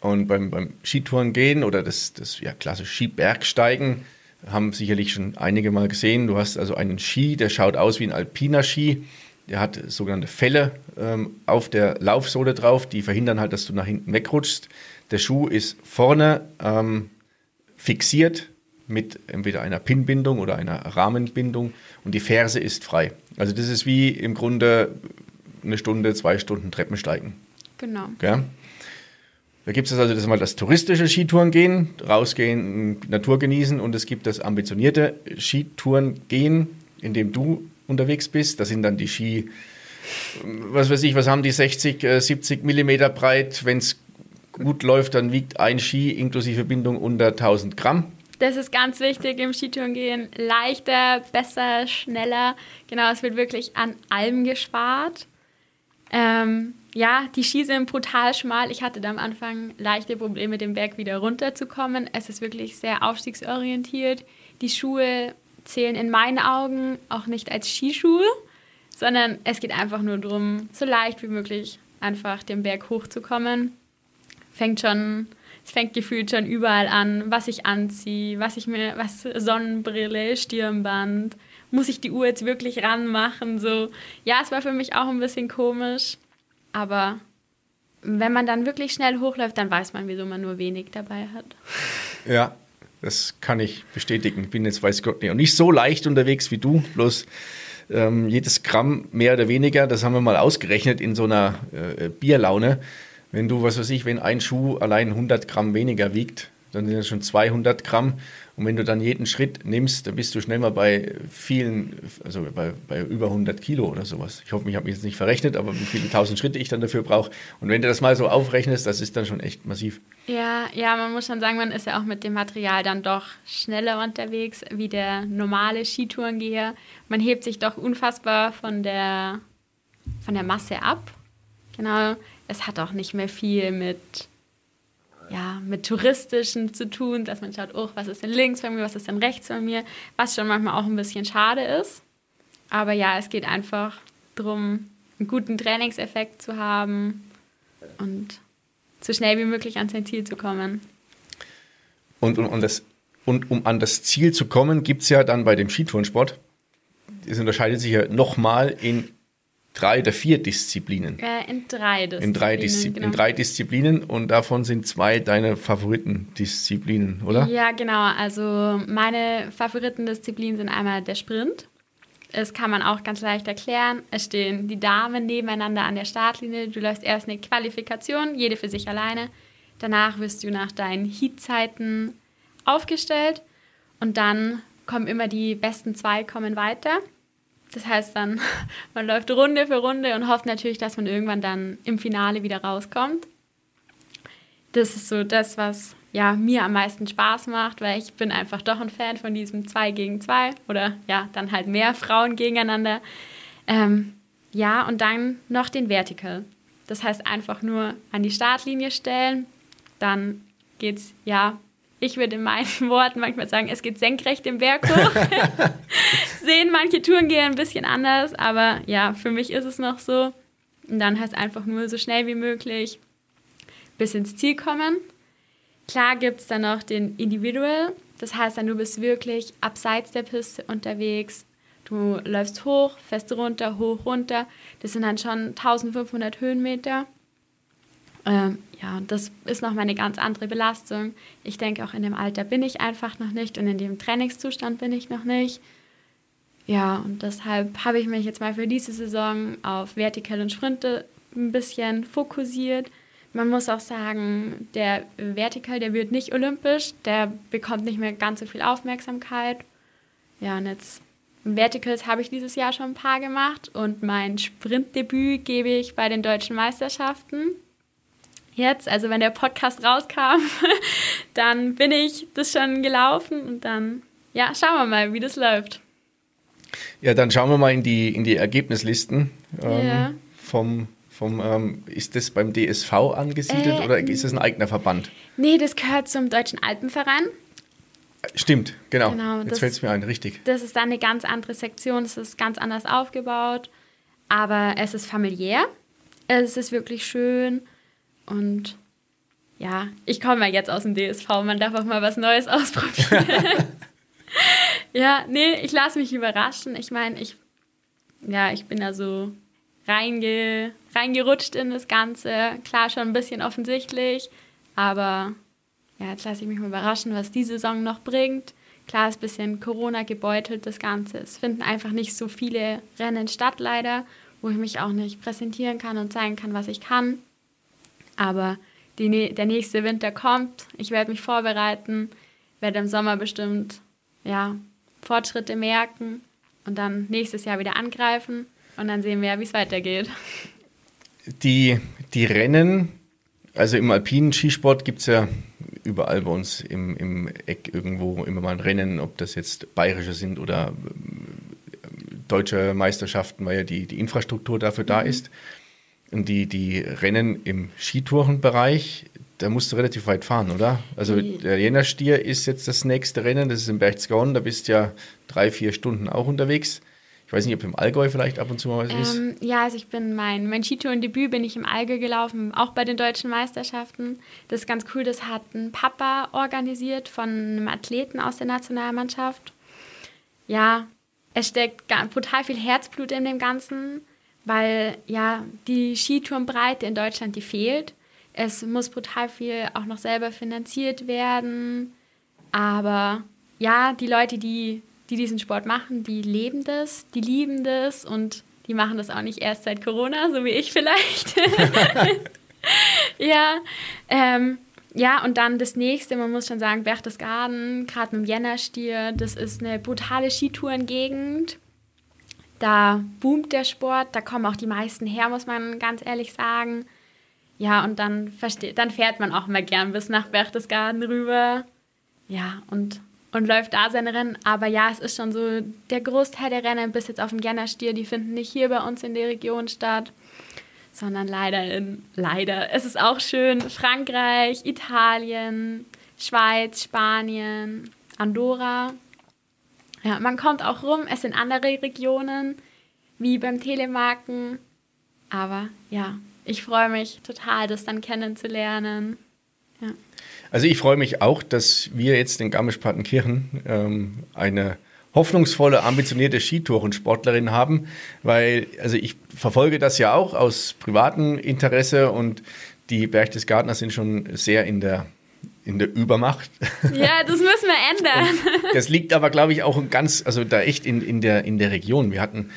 A: Und beim, beim Skitouren gehen oder das, das ja, klassische Skibergsteigen haben sicherlich schon einige mal gesehen. Du hast also einen Ski, der schaut aus wie ein alpiner Ski. Der hat sogenannte Fälle ähm, auf der Laufsohle drauf, die verhindern halt, dass du nach hinten wegrutschst. Der Schuh ist vorne ähm, fixiert mit entweder einer Pinbindung oder einer Rahmenbindung und die Ferse ist frei. Also das ist wie im Grunde eine Stunde, zwei Stunden Treppensteigen.
C: Genau.
A: Ja? Da gibt es also das mal das touristische Skitourengehen, rausgehen, Natur genießen und es gibt das ambitionierte Skitourengehen, in dem du unterwegs bist. Das sind dann die Ski, was weiß ich, was haben die 60, 70 äh, Millimeter breit. Wenn es gut läuft, dann wiegt ein Ski inklusive Bindung unter 1000 Gramm.
C: Das ist ganz wichtig im Skitourengehen. Leichter, besser, schneller. Genau, es wird wirklich an allem gespart. Ähm, ja, die Ski sind brutal schmal. Ich hatte da am Anfang leichte Probleme, den Berg wieder runterzukommen. Es ist wirklich sehr aufstiegsorientiert. Die Schuhe zählen in meinen Augen auch nicht als Skischuhe, sondern es geht einfach nur darum, so leicht wie möglich einfach den Berg hochzukommen. Fängt schon es fängt gefühlt schon überall an, was ich anziehe, was ich mir, was Sonnenbrille, Stirnband, muss ich die Uhr jetzt wirklich ranmachen? So, ja, es war für mich auch ein bisschen komisch, aber wenn man dann wirklich schnell hochläuft, dann weiß man, wieso man nur wenig dabei hat.
A: Ja, das kann ich bestätigen. Bin jetzt, weiß Gott nicht, und nicht so leicht unterwegs wie du, bloß ähm, jedes Gramm mehr oder weniger, das haben wir mal ausgerechnet in so einer äh, Bierlaune. Wenn du, was weiß ich, wenn ein Schuh allein 100 Gramm weniger wiegt, dann sind das schon 200 Gramm. Und wenn du dann jeden Schritt nimmst, dann bist du schnell mal bei vielen, also bei, bei über 100 Kilo oder sowas. Ich hoffe, ich habe mich jetzt nicht verrechnet, aber wie viele tausend Schritte ich dann dafür brauche. Und wenn du das mal so aufrechnest, das ist dann schon echt massiv.
C: Ja, ja, man muss schon sagen, man ist ja auch mit dem Material dann doch schneller unterwegs wie der normale Skitourengeher. Man hebt sich doch unfassbar von der, von der Masse ab. Genau es hat auch nicht mehr viel mit, ja, mit touristischen zu tun, dass man schaut, oh, was ist denn links von mir, was ist denn rechts von mir, was schon manchmal auch ein bisschen schade ist. Aber ja, es geht einfach darum, einen guten Trainingseffekt zu haben und so schnell wie möglich an sein Ziel zu kommen.
A: Und, und, und, das, und um an das Ziel zu kommen, gibt es ja dann bei dem Skitourensport, es unterscheidet sich ja nochmal in drei oder vier Disziplinen.
C: Äh, in drei Disziplinen.
A: In drei, Diszi genau. in drei Disziplinen und davon sind zwei deine Favoritendisziplinen, oder?
C: Ja, genau. Also meine Favoritendisziplinen sind einmal der Sprint. Das kann man auch ganz leicht erklären. Es stehen die Damen nebeneinander an der Startlinie. Du läufst erst eine Qualifikation, jede für sich alleine. Danach wirst du nach deinen Heatzeiten aufgestellt und dann kommen immer die besten zwei kommen weiter. Das heißt dann, man läuft Runde für Runde und hofft natürlich, dass man irgendwann dann im Finale wieder rauskommt. Das ist so das, was ja, mir am meisten Spaß macht, weil ich bin einfach doch ein Fan von diesem 2 gegen 2 oder ja, dann halt mehr Frauen gegeneinander. Ähm, ja, und dann noch den Vertical. Das heißt einfach nur an die Startlinie stellen. Dann geht's, ja, ich würde in meinen Worten manchmal sagen, es geht senkrecht den Berg hoch. Sehen manche Touren gehen ein bisschen anders, aber ja, für mich ist es noch so. Und dann heißt einfach nur so schnell wie möglich bis ins Ziel kommen. Klar gibt es dann noch den Individual. Das heißt dann, du bist wirklich abseits der Piste unterwegs. Du läufst hoch, fest runter, hoch, runter. Das sind dann schon 1500 Höhenmeter. Ähm, ja, das ist nochmal eine ganz andere Belastung. Ich denke, auch in dem Alter bin ich einfach noch nicht und in dem Trainingszustand bin ich noch nicht. Ja, und deshalb habe ich mich jetzt mal für diese Saison auf Vertical und Sprinte ein bisschen fokussiert. Man muss auch sagen, der Vertical, der wird nicht olympisch, der bekommt nicht mehr ganz so viel Aufmerksamkeit. Ja, und jetzt Verticals habe ich dieses Jahr schon ein paar gemacht und mein Sprintdebüt gebe ich bei den deutschen Meisterschaften. Jetzt, also wenn der Podcast rauskam, dann bin ich das schon gelaufen und dann, ja, schauen wir mal, wie das läuft.
A: Ja, dann schauen wir mal in die, in die Ergebnislisten ähm, ja. vom, vom ähm, ist das beim DSV angesiedelt äh, oder ist das ein eigener Verband?
C: Nee, das gehört zum Deutschen Alpenverein.
A: Stimmt, genau. genau Jetzt fällt es mir ein, richtig.
C: Das ist dann eine ganz andere Sektion, es ist ganz anders aufgebaut, aber es ist familiär, es ist wirklich schön und ja, ich komme ja jetzt aus dem DSV, man darf auch mal was Neues ausprobieren. ja, nee, ich lasse mich überraschen. Ich meine, ich, ja, ich bin da so reinge, reingerutscht in das Ganze. Klar, schon ein bisschen offensichtlich, aber ja, jetzt lasse ich mich mal überraschen, was die Saison noch bringt. Klar ist ein bisschen Corona gebeutelt, das Ganze. Es finden einfach nicht so viele Rennen statt, leider, wo ich mich auch nicht präsentieren kann und zeigen kann, was ich kann. Aber die, der nächste Winter kommt. Ich werde mich vorbereiten, werde im Sommer bestimmt ja, Fortschritte merken und dann nächstes Jahr wieder angreifen und dann sehen wir, wie es weitergeht.
A: Die, die Rennen, also im alpinen Skisport gibt es ja überall bei uns im, im Eck irgendwo immer mal ein Rennen, ob das jetzt bayerische sind oder äh, deutsche Meisterschaften, weil ja die, die Infrastruktur dafür da mhm. ist. Die, die Rennen im Skitourenbereich, da musst du relativ weit fahren, oder? Also der Jännerstier ist jetzt das nächste Rennen, das ist in Berchtesgaden, da bist du ja drei, vier Stunden auch unterwegs. Ich weiß nicht, ob im Allgäu vielleicht ab und zu mal was ähm,
C: ist. Ja, also ich bin mein, mein Skitourendebüt bin ich im Allgäu gelaufen, auch bei den deutschen Meisterschaften. Das ist ganz cool, das hat ein Papa organisiert von einem Athleten aus der Nationalmannschaft. Ja, es steckt brutal viel Herzblut in dem Ganzen weil ja die Skitourenbreite in Deutschland, die fehlt. Es muss brutal viel auch noch selber finanziert werden. Aber ja, die Leute, die, die diesen Sport machen, die leben das, die lieben das und die machen das auch nicht erst seit Corona, so wie ich vielleicht. ja, ähm, ja, und dann das nächste, man muss schon sagen, Berchtesgaden, gerade mit dem Jännerstier, das ist eine brutale Skitourengegend. Da boomt der Sport, da kommen auch die meisten her, muss man ganz ehrlich sagen. Ja, und dann, dann fährt man auch mal gern bis nach Berchtesgaden rüber. Ja, und, und läuft da seine Rennen. Aber ja, es ist schon so, der Großteil der Rennen bis jetzt auf dem Gennerstier, die finden nicht hier bei uns in der Region statt, sondern leider in, leider, es ist auch schön, Frankreich, Italien, Schweiz, Spanien, Andorra. Ja, man kommt auch rum, es sind andere Regionen, wie beim Telemarken. Aber ja, ich freue mich total, das dann kennenzulernen. Ja.
A: Also ich freue mich auch, dass wir jetzt in Garmisch-Partenkirchen ähm, eine hoffnungsvolle, ambitionierte Skitourensportlerin haben, weil also ich verfolge das ja auch aus privatem Interesse und die Berchtesgadener sind schon sehr in der in der Übermacht.
C: Ja, das müssen wir ändern.
A: Und das liegt aber, glaube ich, auch ganz, also da echt in, in, der, in der Region. Wir hatten,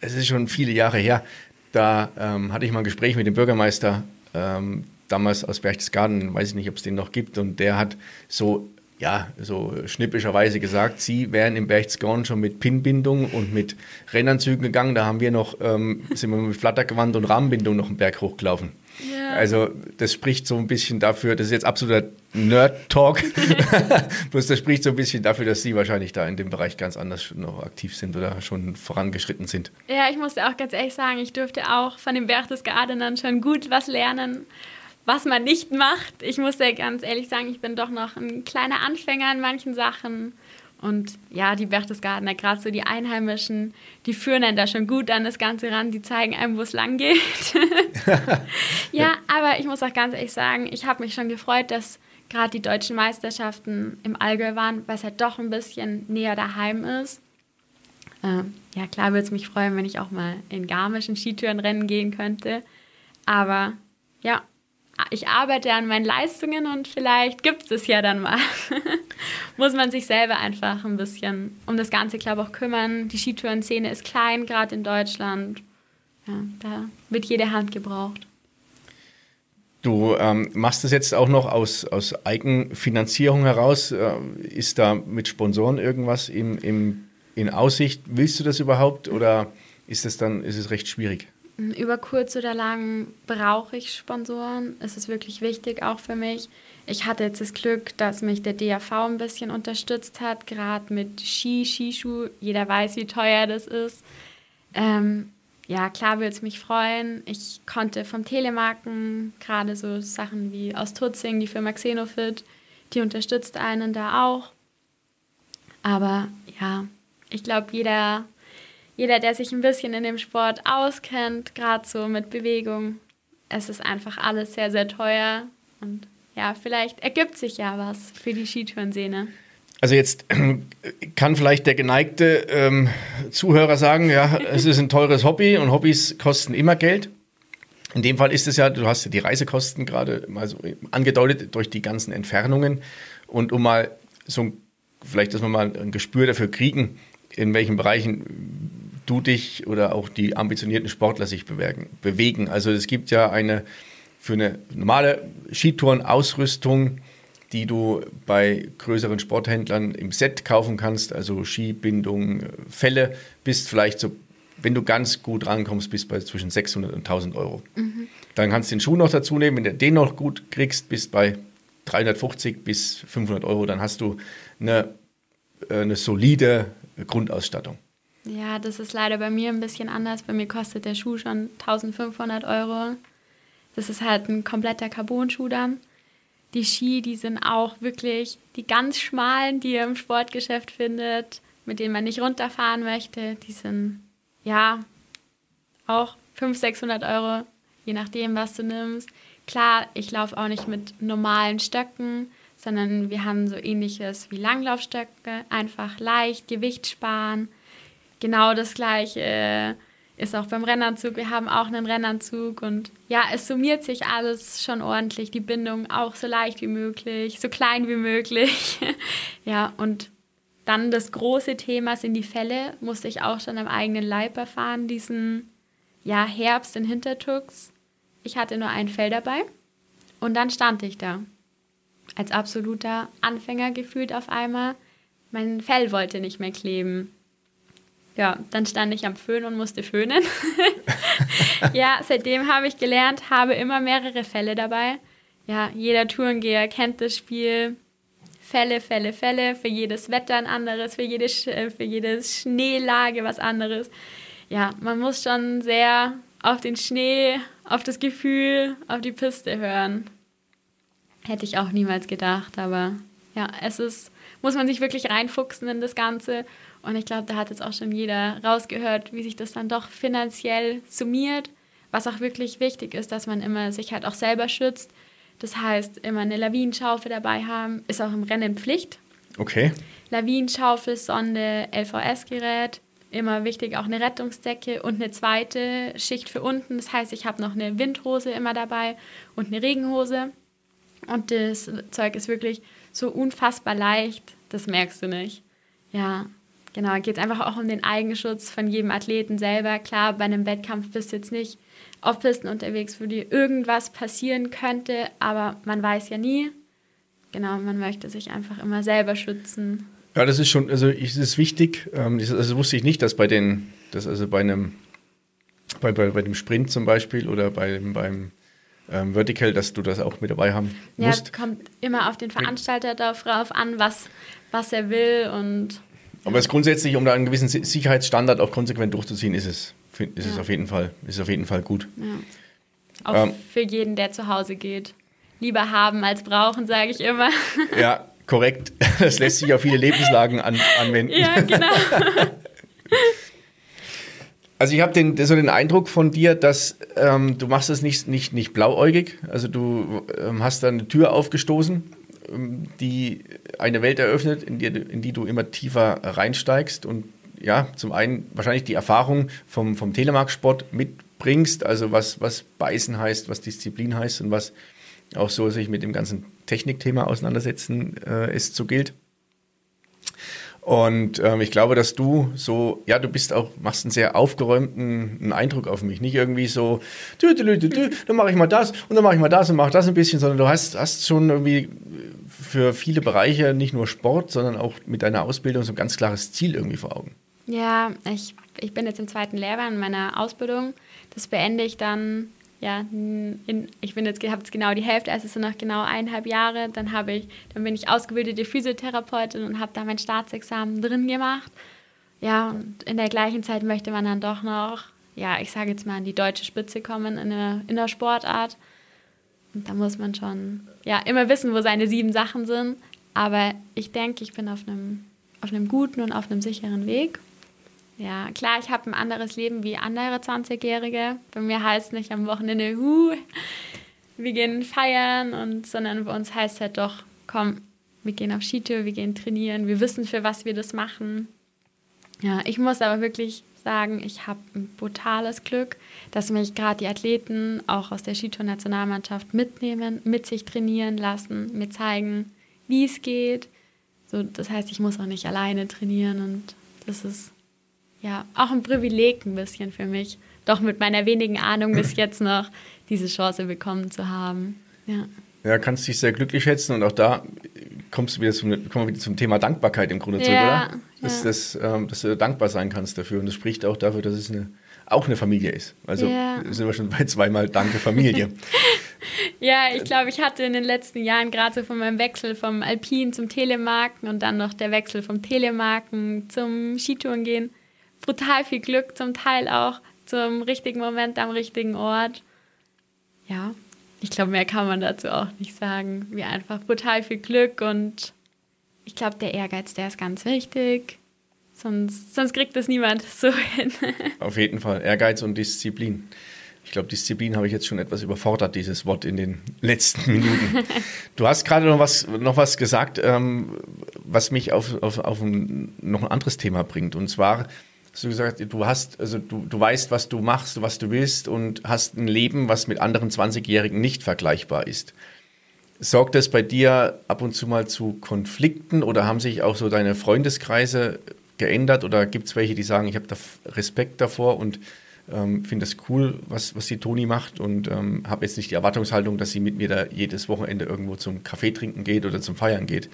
A: es ist schon viele Jahre her, da ähm, hatte ich mal ein Gespräch mit dem Bürgermeister, ähm, damals aus Berchtesgaden, weiß ich nicht, ob es den noch gibt, und der hat so, ja, so schnippischerweise gesagt, sie wären im Berchtesgaden schon mit Pinbindung und mit Rennanzügen gegangen, da haben wir noch, ähm, sind wir mit Flattergewand und Rahmenbindung noch einen Berg hochgelaufen. Ja. Also das spricht so ein bisschen dafür, das ist jetzt absoluter Nerd-Talk, bloß das spricht so ein bisschen dafür, dass Sie wahrscheinlich da in dem Bereich ganz anders noch aktiv sind oder schon vorangeschritten sind.
C: Ja, ich musste auch ganz ehrlich sagen, ich durfte auch von den Berchtesgadenern schon gut was lernen, was man nicht macht. Ich musste ganz ehrlich sagen, ich bin doch noch ein kleiner Anfänger in manchen Sachen. Und ja, die Berchtesgadener, gerade so die Einheimischen, die führen dann da schon gut an das Ganze ran, die zeigen einem, wo es lang geht. ja, aber ich muss auch ganz ehrlich sagen, ich habe mich schon gefreut, dass gerade die deutschen Meisterschaften im Allgäu waren, weil es halt doch ein bisschen näher daheim ist. Ähm, ja, klar würde es mich freuen, wenn ich auch mal in Garmischen Skitourenrennen gehen könnte. Aber ja, ich arbeite an meinen Leistungen und vielleicht gibt es das ja dann mal. Muss man sich selber einfach ein bisschen um das Ganze, glaube ich, auch kümmern. Die Skitourenszene ist klein, gerade in Deutschland. Ja, da wird jede Hand gebraucht.
A: Du ähm, machst das jetzt auch noch aus, aus Eigenfinanzierung heraus. Äh, ist da mit Sponsoren irgendwas im, im, in Aussicht? Willst du das überhaupt oder ist es dann ist es recht schwierig?
C: Über kurz oder lang brauche ich Sponsoren. Es ist wirklich wichtig, auch für mich. Ich hatte jetzt das Glück, dass mich der DAV ein bisschen unterstützt hat, gerade mit Ski, Skischuh. Jeder weiß, wie teuer das ist. Ähm, ja, klar würde es mich freuen. Ich konnte vom Telemarken gerade so Sachen wie aus Tutzing, die Firma Xenofit, die unterstützt einen da auch. Aber ja, ich glaube, jeder jeder, der sich ein bisschen in dem Sport auskennt, gerade so mit Bewegung, es ist einfach alles sehr, sehr teuer. Und ja, vielleicht ergibt sich ja was für die Skitourenszene.
A: Also jetzt kann vielleicht der geneigte ähm, Zuhörer sagen, ja, es ist ein teures Hobby und Hobbys kosten immer Geld. In dem Fall ist es ja, du hast ja die Reisekosten gerade mal so angedeutet durch die ganzen Entfernungen. Und um mal so, vielleicht, dass wir mal ein Gespür dafür kriegen, in welchen Bereichen du dich oder auch die ambitionierten Sportler sich bewegen. bewegen. Also es gibt ja eine für eine normale Skitourenausrüstung, die du bei größeren Sporthändlern im Set kaufen kannst, also Skibindung, Fälle, bist vielleicht so, wenn du ganz gut rankommst, bist bei zwischen 600 und 1000 Euro. Mhm. Dann kannst du den Schuh noch dazu nehmen, wenn du den noch gut kriegst, bist bei 350 bis 500 Euro, dann hast du eine, äh, eine solide Grundausstattung.
C: Ja, das ist leider bei mir ein bisschen anders. Bei mir kostet der Schuh schon 1500 Euro. Das ist halt ein kompletter Carbon-Schuh dann. Die Ski, die sind auch wirklich die ganz schmalen, die ihr im Sportgeschäft findet, mit denen man nicht runterfahren möchte. Die sind, ja, auch 500, 600 Euro, je nachdem, was du nimmst. Klar, ich laufe auch nicht mit normalen Stöcken, sondern wir haben so ähnliches wie Langlaufstöcke, einfach leicht, Gewicht sparen genau das Gleiche ist auch beim Rennanzug. Wir haben auch einen Rennanzug und ja, es summiert sich alles schon ordentlich. Die Bindung auch so leicht wie möglich, so klein wie möglich. ja, und dann das große Thema sind die Fälle. Musste ich auch schon am eigenen Leib erfahren, diesen ja, Herbst in Hintertux. Ich hatte nur ein Fell dabei und dann stand ich da. Als absoluter Anfänger gefühlt auf einmal. Mein Fell wollte nicht mehr kleben ja, dann stand ich am Föhn und musste föhnen. ja, seitdem habe ich gelernt, habe immer mehrere Fälle dabei. Ja, jeder Tourengeher kennt das Spiel. Fälle, Fälle, Fälle, für jedes Wetter ein anderes, für jede, äh, für jede Schneelage was anderes. Ja, man muss schon sehr auf den Schnee, auf das Gefühl, auf die Piste hören. Hätte ich auch niemals gedacht, aber ja, es ist, muss man sich wirklich reinfuchsen in das Ganze und ich glaube, da hat jetzt auch schon jeder rausgehört, wie sich das dann doch finanziell summiert. Was auch wirklich wichtig ist, dass man immer sich halt auch selber schützt. Das heißt, immer eine Lawinenschaufel dabei haben, ist auch im Rennen Pflicht.
A: Okay.
C: Lawinenschaufel, Sonde, LVS-Gerät. Immer wichtig auch eine Rettungsdecke und eine zweite Schicht für unten. Das heißt, ich habe noch eine Windhose immer dabei und eine Regenhose. Und das Zeug ist wirklich so unfassbar leicht, das merkst du nicht. Ja, Genau, geht es einfach auch um den Eigenschutz von jedem Athleten selber. Klar, bei einem Wettkampf bist du jetzt nicht auf Pisten unterwegs, wo dir irgendwas passieren könnte, aber man weiß ja nie. Genau, man möchte sich einfach immer selber schützen.
A: Ja, das ist schon, also es ist wichtig. Ähm, also wusste ich nicht, dass bei den, dass also bei einem, bei, bei, bei dem Sprint zum Beispiel oder bei, beim ähm, Vertical, dass du das auch mit dabei haben
C: ja,
A: musst.
C: Ja, kommt immer auf den Veranstalter darauf an, was, was er will und.
A: Aber es grundsätzlich, um da einen gewissen Sicherheitsstandard auch konsequent durchzuziehen, ist es, ist ja. es auf jeden Fall, ist auf jeden Fall gut. Ja.
C: Auch ähm, für jeden, der zu Hause geht. Lieber haben als brauchen, sage ich immer.
A: Ja, korrekt. Das lässt sich auf viele Lebenslagen an, anwenden. Ja, genau. Also ich habe den, so den Eindruck von dir, dass ähm, du machst es nicht, nicht, nicht blauäugig. Also du ähm, hast da eine Tür aufgestoßen, die eine Welt eröffnet, in die, in die du immer tiefer reinsteigst und ja, zum einen wahrscheinlich die Erfahrung vom, vom Telemark-Sport mitbringst, also was, was Beißen heißt, was Disziplin heißt und was auch so sich mit dem ganzen Technikthema auseinandersetzen äh, es so gilt. Und ähm, ich glaube, dass du so, ja, du bist auch, machst einen sehr aufgeräumten Eindruck auf mich. Nicht irgendwie so, dü, dü, dü, dü, dann mache ich mal das und dann mache ich mal das und mache das ein bisschen, sondern du hast, hast schon irgendwie für viele Bereiche nicht nur Sport, sondern auch mit deiner Ausbildung so ein ganz klares Ziel irgendwie vor Augen.
C: Ja, ich, ich bin jetzt im zweiten Lehrjahr in meiner Ausbildung. Das beende ich dann ja, in, ich bin jetzt, habe jetzt genau die Hälfte, also es noch genau eineinhalb Jahre, dann habe ich, dann bin ich ausgebildete Physiotherapeutin und habe da mein Staatsexamen drin gemacht. Ja, und in der gleichen Zeit möchte man dann doch noch, ja, ich sage jetzt mal, in die deutsche Spitze kommen in der, in der Sportart. Und da muss man schon, ja, immer wissen, wo seine sieben Sachen sind. Aber ich denke, ich bin auf einem, auf einem guten und auf einem sicheren Weg. Ja, klar, ich habe ein anderes Leben wie andere 20-Jährige. Bei mir heißt es nicht am Wochenende, huh, wir gehen feiern, und, sondern bei uns heißt es halt doch, komm, wir gehen auf Skitour, wir gehen trainieren, wir wissen, für was wir das machen. Ja, ich muss aber wirklich sagen, ich habe ein brutales Glück, dass mich gerade die Athleten auch aus der Skitour-Nationalmannschaft mitnehmen, mit sich trainieren lassen, mir zeigen, wie es geht. So, das heißt, ich muss auch nicht alleine trainieren und das ist ja, auch ein Privileg ein bisschen für mich, doch mit meiner wenigen Ahnung bis jetzt noch diese Chance bekommen zu haben. Ja.
A: Ja, kannst dich sehr glücklich schätzen und auch da kommst du wieder zum, kommen wir wieder zum Thema Dankbarkeit im Grunde zurück, ja, oder? Dass, ja. das, ähm, dass du dankbar sein kannst dafür und das spricht auch dafür, dass es eine, auch eine Familie ist. Also ja. sind wir schon bei zweimal Danke Familie.
C: ja, ich glaube, ich hatte in den letzten Jahren gerade so von meinem Wechsel vom Alpin zum Telemarken und dann noch der Wechsel vom Telemarken zum Skitouren gehen brutal viel Glück, zum Teil auch zum richtigen Moment am richtigen Ort. Ja, ich glaube, mehr kann man dazu auch nicht sagen. Wie einfach brutal viel Glück und ich glaube, der Ehrgeiz, der ist ganz wichtig. Sonst, sonst kriegt das niemand so hin.
A: Auf jeden Fall. Ehrgeiz und Disziplin. Ich glaube, Disziplin habe ich jetzt schon etwas überfordert, dieses Wort in den letzten Minuten. du hast gerade noch was, noch was gesagt, ähm, was mich auf, auf, auf ein, noch ein anderes Thema bringt. Und zwar du gesagt, du hast, also du, du weißt, was du machst, was du willst und hast ein Leben, was mit anderen 20-Jährigen nicht vergleichbar ist. Sorgt das bei dir ab und zu mal zu Konflikten oder haben sich auch so deine Freundeskreise geändert oder gibt es welche, die sagen, ich habe da Respekt davor und ähm, finde das cool, was, was die Toni macht und ähm, habe jetzt nicht die Erwartungshaltung, dass sie mit mir da jedes Wochenende irgendwo zum Kaffee trinken geht oder zum Feiern geht.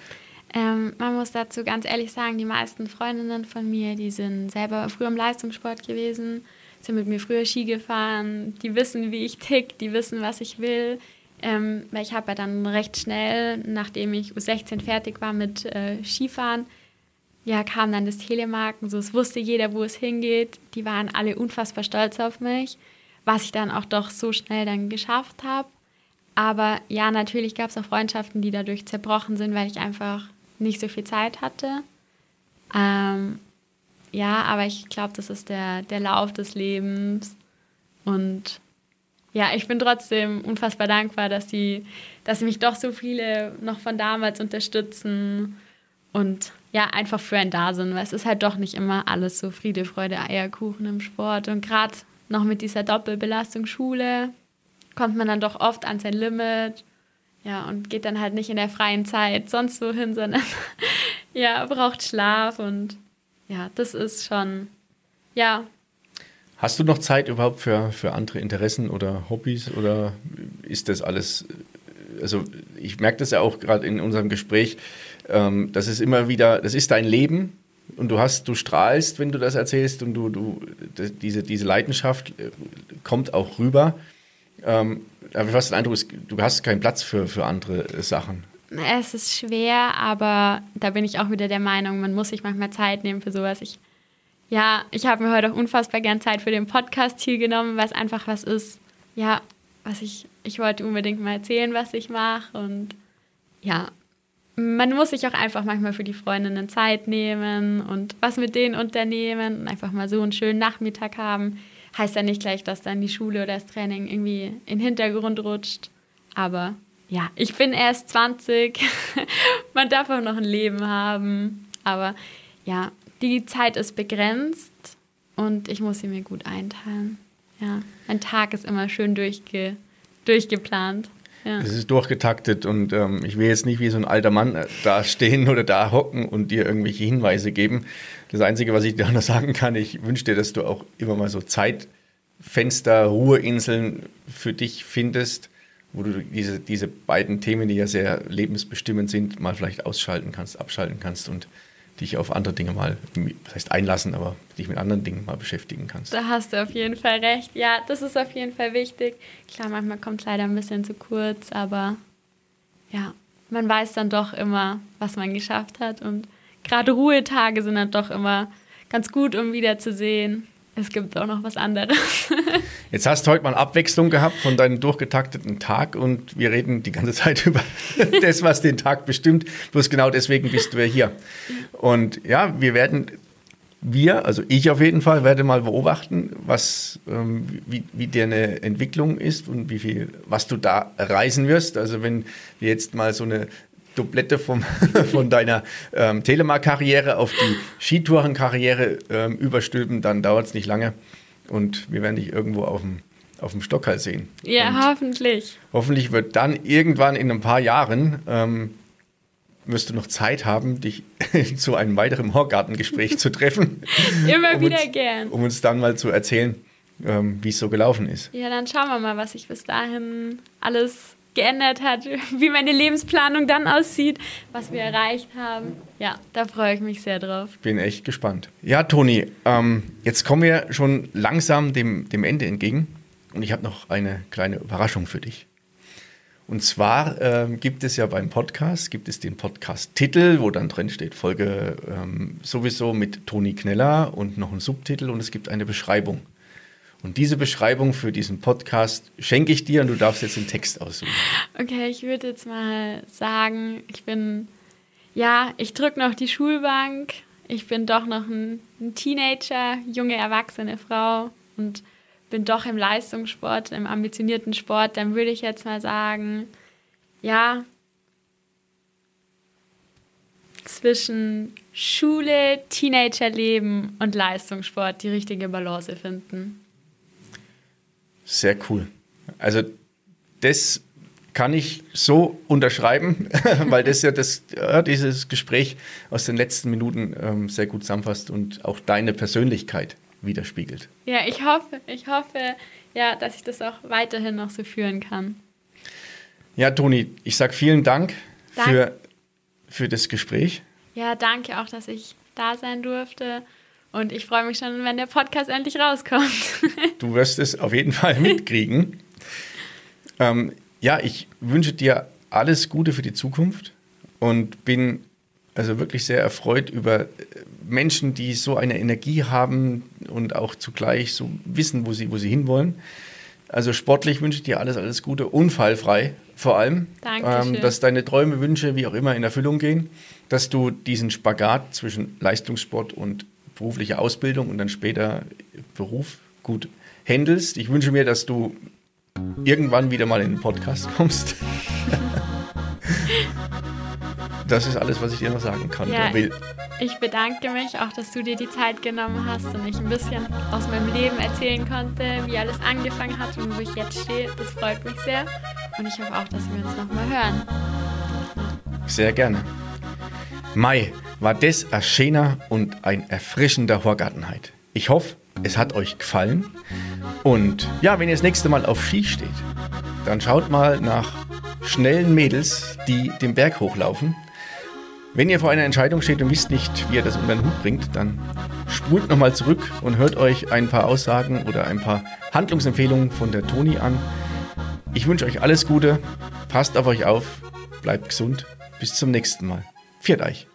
C: Ähm, man muss dazu ganz ehrlich sagen, die meisten Freundinnen von mir, die sind selber früher im Leistungssport gewesen, sind mit mir früher Ski gefahren, die wissen, wie ich tick, die wissen, was ich will. Ähm, weil ich habe ja dann recht schnell, nachdem ich U16 fertig war mit äh, Skifahren, ja, kam dann das Telemarken, so es wusste jeder, wo es hingeht. Die waren alle unfassbar stolz auf mich, was ich dann auch doch so schnell dann geschafft habe. Aber ja, natürlich gab es auch Freundschaften, die dadurch zerbrochen sind, weil ich einfach nicht so viel Zeit hatte. Ähm, ja, aber ich glaube, das ist der, der Lauf des Lebens. Und ja, ich bin trotzdem unfassbar dankbar, dass, die, dass mich doch so viele noch von damals unterstützen und ja, einfach für ein da sind, weil es ist halt doch nicht immer alles so Friede, Freude, Eierkuchen im Sport. Und gerade noch mit dieser Doppelbelastung Schule kommt man dann doch oft an sein Limit ja, und geht dann halt nicht in der freien Zeit sonst wohin, sondern ja, braucht Schlaf und ja, das ist schon, ja.
A: Hast du noch Zeit überhaupt für, für andere Interessen oder Hobbys oder ist das alles, also ich merke das ja auch gerade in unserem Gespräch, ähm, das ist immer wieder, das ist dein Leben und du hast, du strahlst, wenn du das erzählst und du, du, diese, diese Leidenschaft äh, kommt auch rüber. Ähm, aber was den Eindruck ist, du hast keinen Platz für, für andere Sachen.
C: Es ist schwer, aber da bin ich auch wieder der Meinung, man muss sich manchmal Zeit nehmen für sowas. Ich, ja, ich habe mir heute auch unfassbar gern Zeit für den Podcast hier genommen, weil es einfach was ist, ja, was ich, ich wollte unbedingt mal erzählen, was ich mache und ja, man muss sich auch einfach manchmal für die Freundinnen Zeit nehmen und was mit denen unternehmen und einfach mal so einen schönen Nachmittag haben. Heißt ja nicht gleich, dass dann die Schule oder das Training irgendwie in den Hintergrund rutscht. Aber ja, ich bin erst 20. man darf auch noch ein Leben haben. Aber ja, die Zeit ist begrenzt und ich muss sie mir gut einteilen. Ja, ein Tag ist immer schön durchge durchgeplant. Ja.
A: Es ist durchgetaktet und ähm, ich will jetzt nicht wie so ein alter Mann äh, da stehen oder da hocken und dir irgendwelche Hinweise geben. Das Einzige, was ich dir noch sagen kann, ich wünsche dir, dass du auch immer mal so Zeitfenster, Ruheinseln für dich findest, wo du diese, diese beiden Themen, die ja sehr lebensbestimmend sind, mal vielleicht ausschalten kannst, abschalten kannst und dich auf andere Dinge mal, das heißt einlassen, aber dich mit anderen Dingen mal beschäftigen kannst.
C: Da hast du auf jeden Fall recht. Ja, das ist auf jeden Fall wichtig. Klar, manchmal kommt es leider ein bisschen zu kurz, aber ja, man weiß dann doch immer, was man geschafft hat. Und gerade Ruhetage sind dann doch immer ganz gut, um wieder zu sehen, es gibt auch noch was anderes.
A: Jetzt hast du heute mal Abwechslung gehabt von deinem durchgetakteten Tag und wir reden die ganze Zeit über das, was den Tag bestimmt. Bloß genau deswegen bist du ja hier. Und ja, wir werden, wir, also ich auf jeden Fall, werde mal beobachten, was, ähm, wie, wie deine Entwicklung ist und wie viel, was du da reisen wirst. Also wenn wir jetzt mal so eine Doublette vom, von deiner ähm, Telemark-Karriere auf die Skitourenkarriere ähm, überstülpen, dann dauert es nicht lange und wir werden dich irgendwo auf dem, auf dem Stockhall sehen.
C: Ja, und
A: hoffentlich. Hoffentlich wird dann irgendwann in ein paar Jahren ähm, wirst du noch Zeit haben, dich zu einem weiteren Horgartengespräch zu treffen.
C: Immer
A: um
C: wieder
A: uns,
C: gern.
A: Um uns dann mal zu erzählen, ähm, wie es so gelaufen ist.
C: Ja, dann schauen wir mal, was ich bis dahin alles geändert hat, wie meine Lebensplanung dann aussieht, was wir erreicht haben. Ja, da freue ich mich sehr drauf.
A: Bin echt gespannt. Ja, Toni, ähm, jetzt kommen wir schon langsam dem, dem Ende entgegen und ich habe noch eine kleine Überraschung für dich. Und zwar ähm, gibt es ja beim Podcast, gibt es den Podcast-Titel, wo dann drin steht Folge ähm, sowieso mit Toni Kneller und noch ein Subtitel und es gibt eine Beschreibung. Und diese Beschreibung für diesen Podcast schenke ich dir und du darfst jetzt den Text aussuchen.
C: Okay, ich würde jetzt mal sagen, ich bin, ja, ich drücke noch die Schulbank. Ich bin doch noch ein, ein Teenager, junge, erwachsene Frau und bin doch im Leistungssport, im ambitionierten Sport. Dann würde ich jetzt mal sagen, ja, zwischen Schule, Teenagerleben und Leistungssport die richtige Balance finden.
A: Sehr cool. Also das kann ich so unterschreiben, weil das ja das, ja, dieses Gespräch aus den letzten Minuten ähm, sehr gut zusammenfasst und auch deine Persönlichkeit widerspiegelt.
C: Ja, ich hoffe, ich hoffe, ja, dass ich das auch weiterhin noch so führen kann.
A: Ja, Toni, ich sage vielen Dank für, für das Gespräch.
C: Ja, danke auch, dass ich da sein durfte. Und ich freue mich schon, wenn der Podcast endlich rauskommt.
A: du wirst es auf jeden Fall mitkriegen. ähm, ja, ich wünsche dir alles Gute für die Zukunft und bin also wirklich sehr erfreut über äh, Menschen, die so eine Energie haben und auch zugleich so wissen, wo sie, wo sie hinwollen. Also sportlich wünsche ich dir alles, alles Gute, unfallfrei vor allem.
C: Dankeschön.
A: Ähm, dass deine Träume, Wünsche, wie auch immer, in Erfüllung gehen. Dass du diesen Spagat zwischen Leistungssport und berufliche Ausbildung und dann später Beruf gut handelst. Ich wünsche mir, dass du irgendwann wieder mal in den Podcast kommst. das ist alles, was ich dir noch sagen kann.
C: Ja, ich bedanke mich auch, dass du dir die Zeit genommen hast und ich ein bisschen aus meinem Leben erzählen konnte, wie alles angefangen hat und wo ich jetzt stehe. Das freut mich sehr und ich hoffe auch, dass wir uns nochmal hören.
A: Sehr gerne. Mai, war das ein schöner und ein erfrischender Horgartenheit. Ich hoffe, es hat euch gefallen. Und ja, wenn ihr das nächste Mal auf Ski steht, dann schaut mal nach schnellen Mädels, die den Berg hochlaufen. Wenn ihr vor einer Entscheidung steht und wisst nicht, wie ihr das unter den Hut bringt, dann spult nochmal zurück und hört euch ein paar Aussagen oder ein paar Handlungsempfehlungen von der Toni an. Ich wünsche euch alles Gute, passt auf euch auf, bleibt gesund. Bis zum nächsten Mal. Viert euch.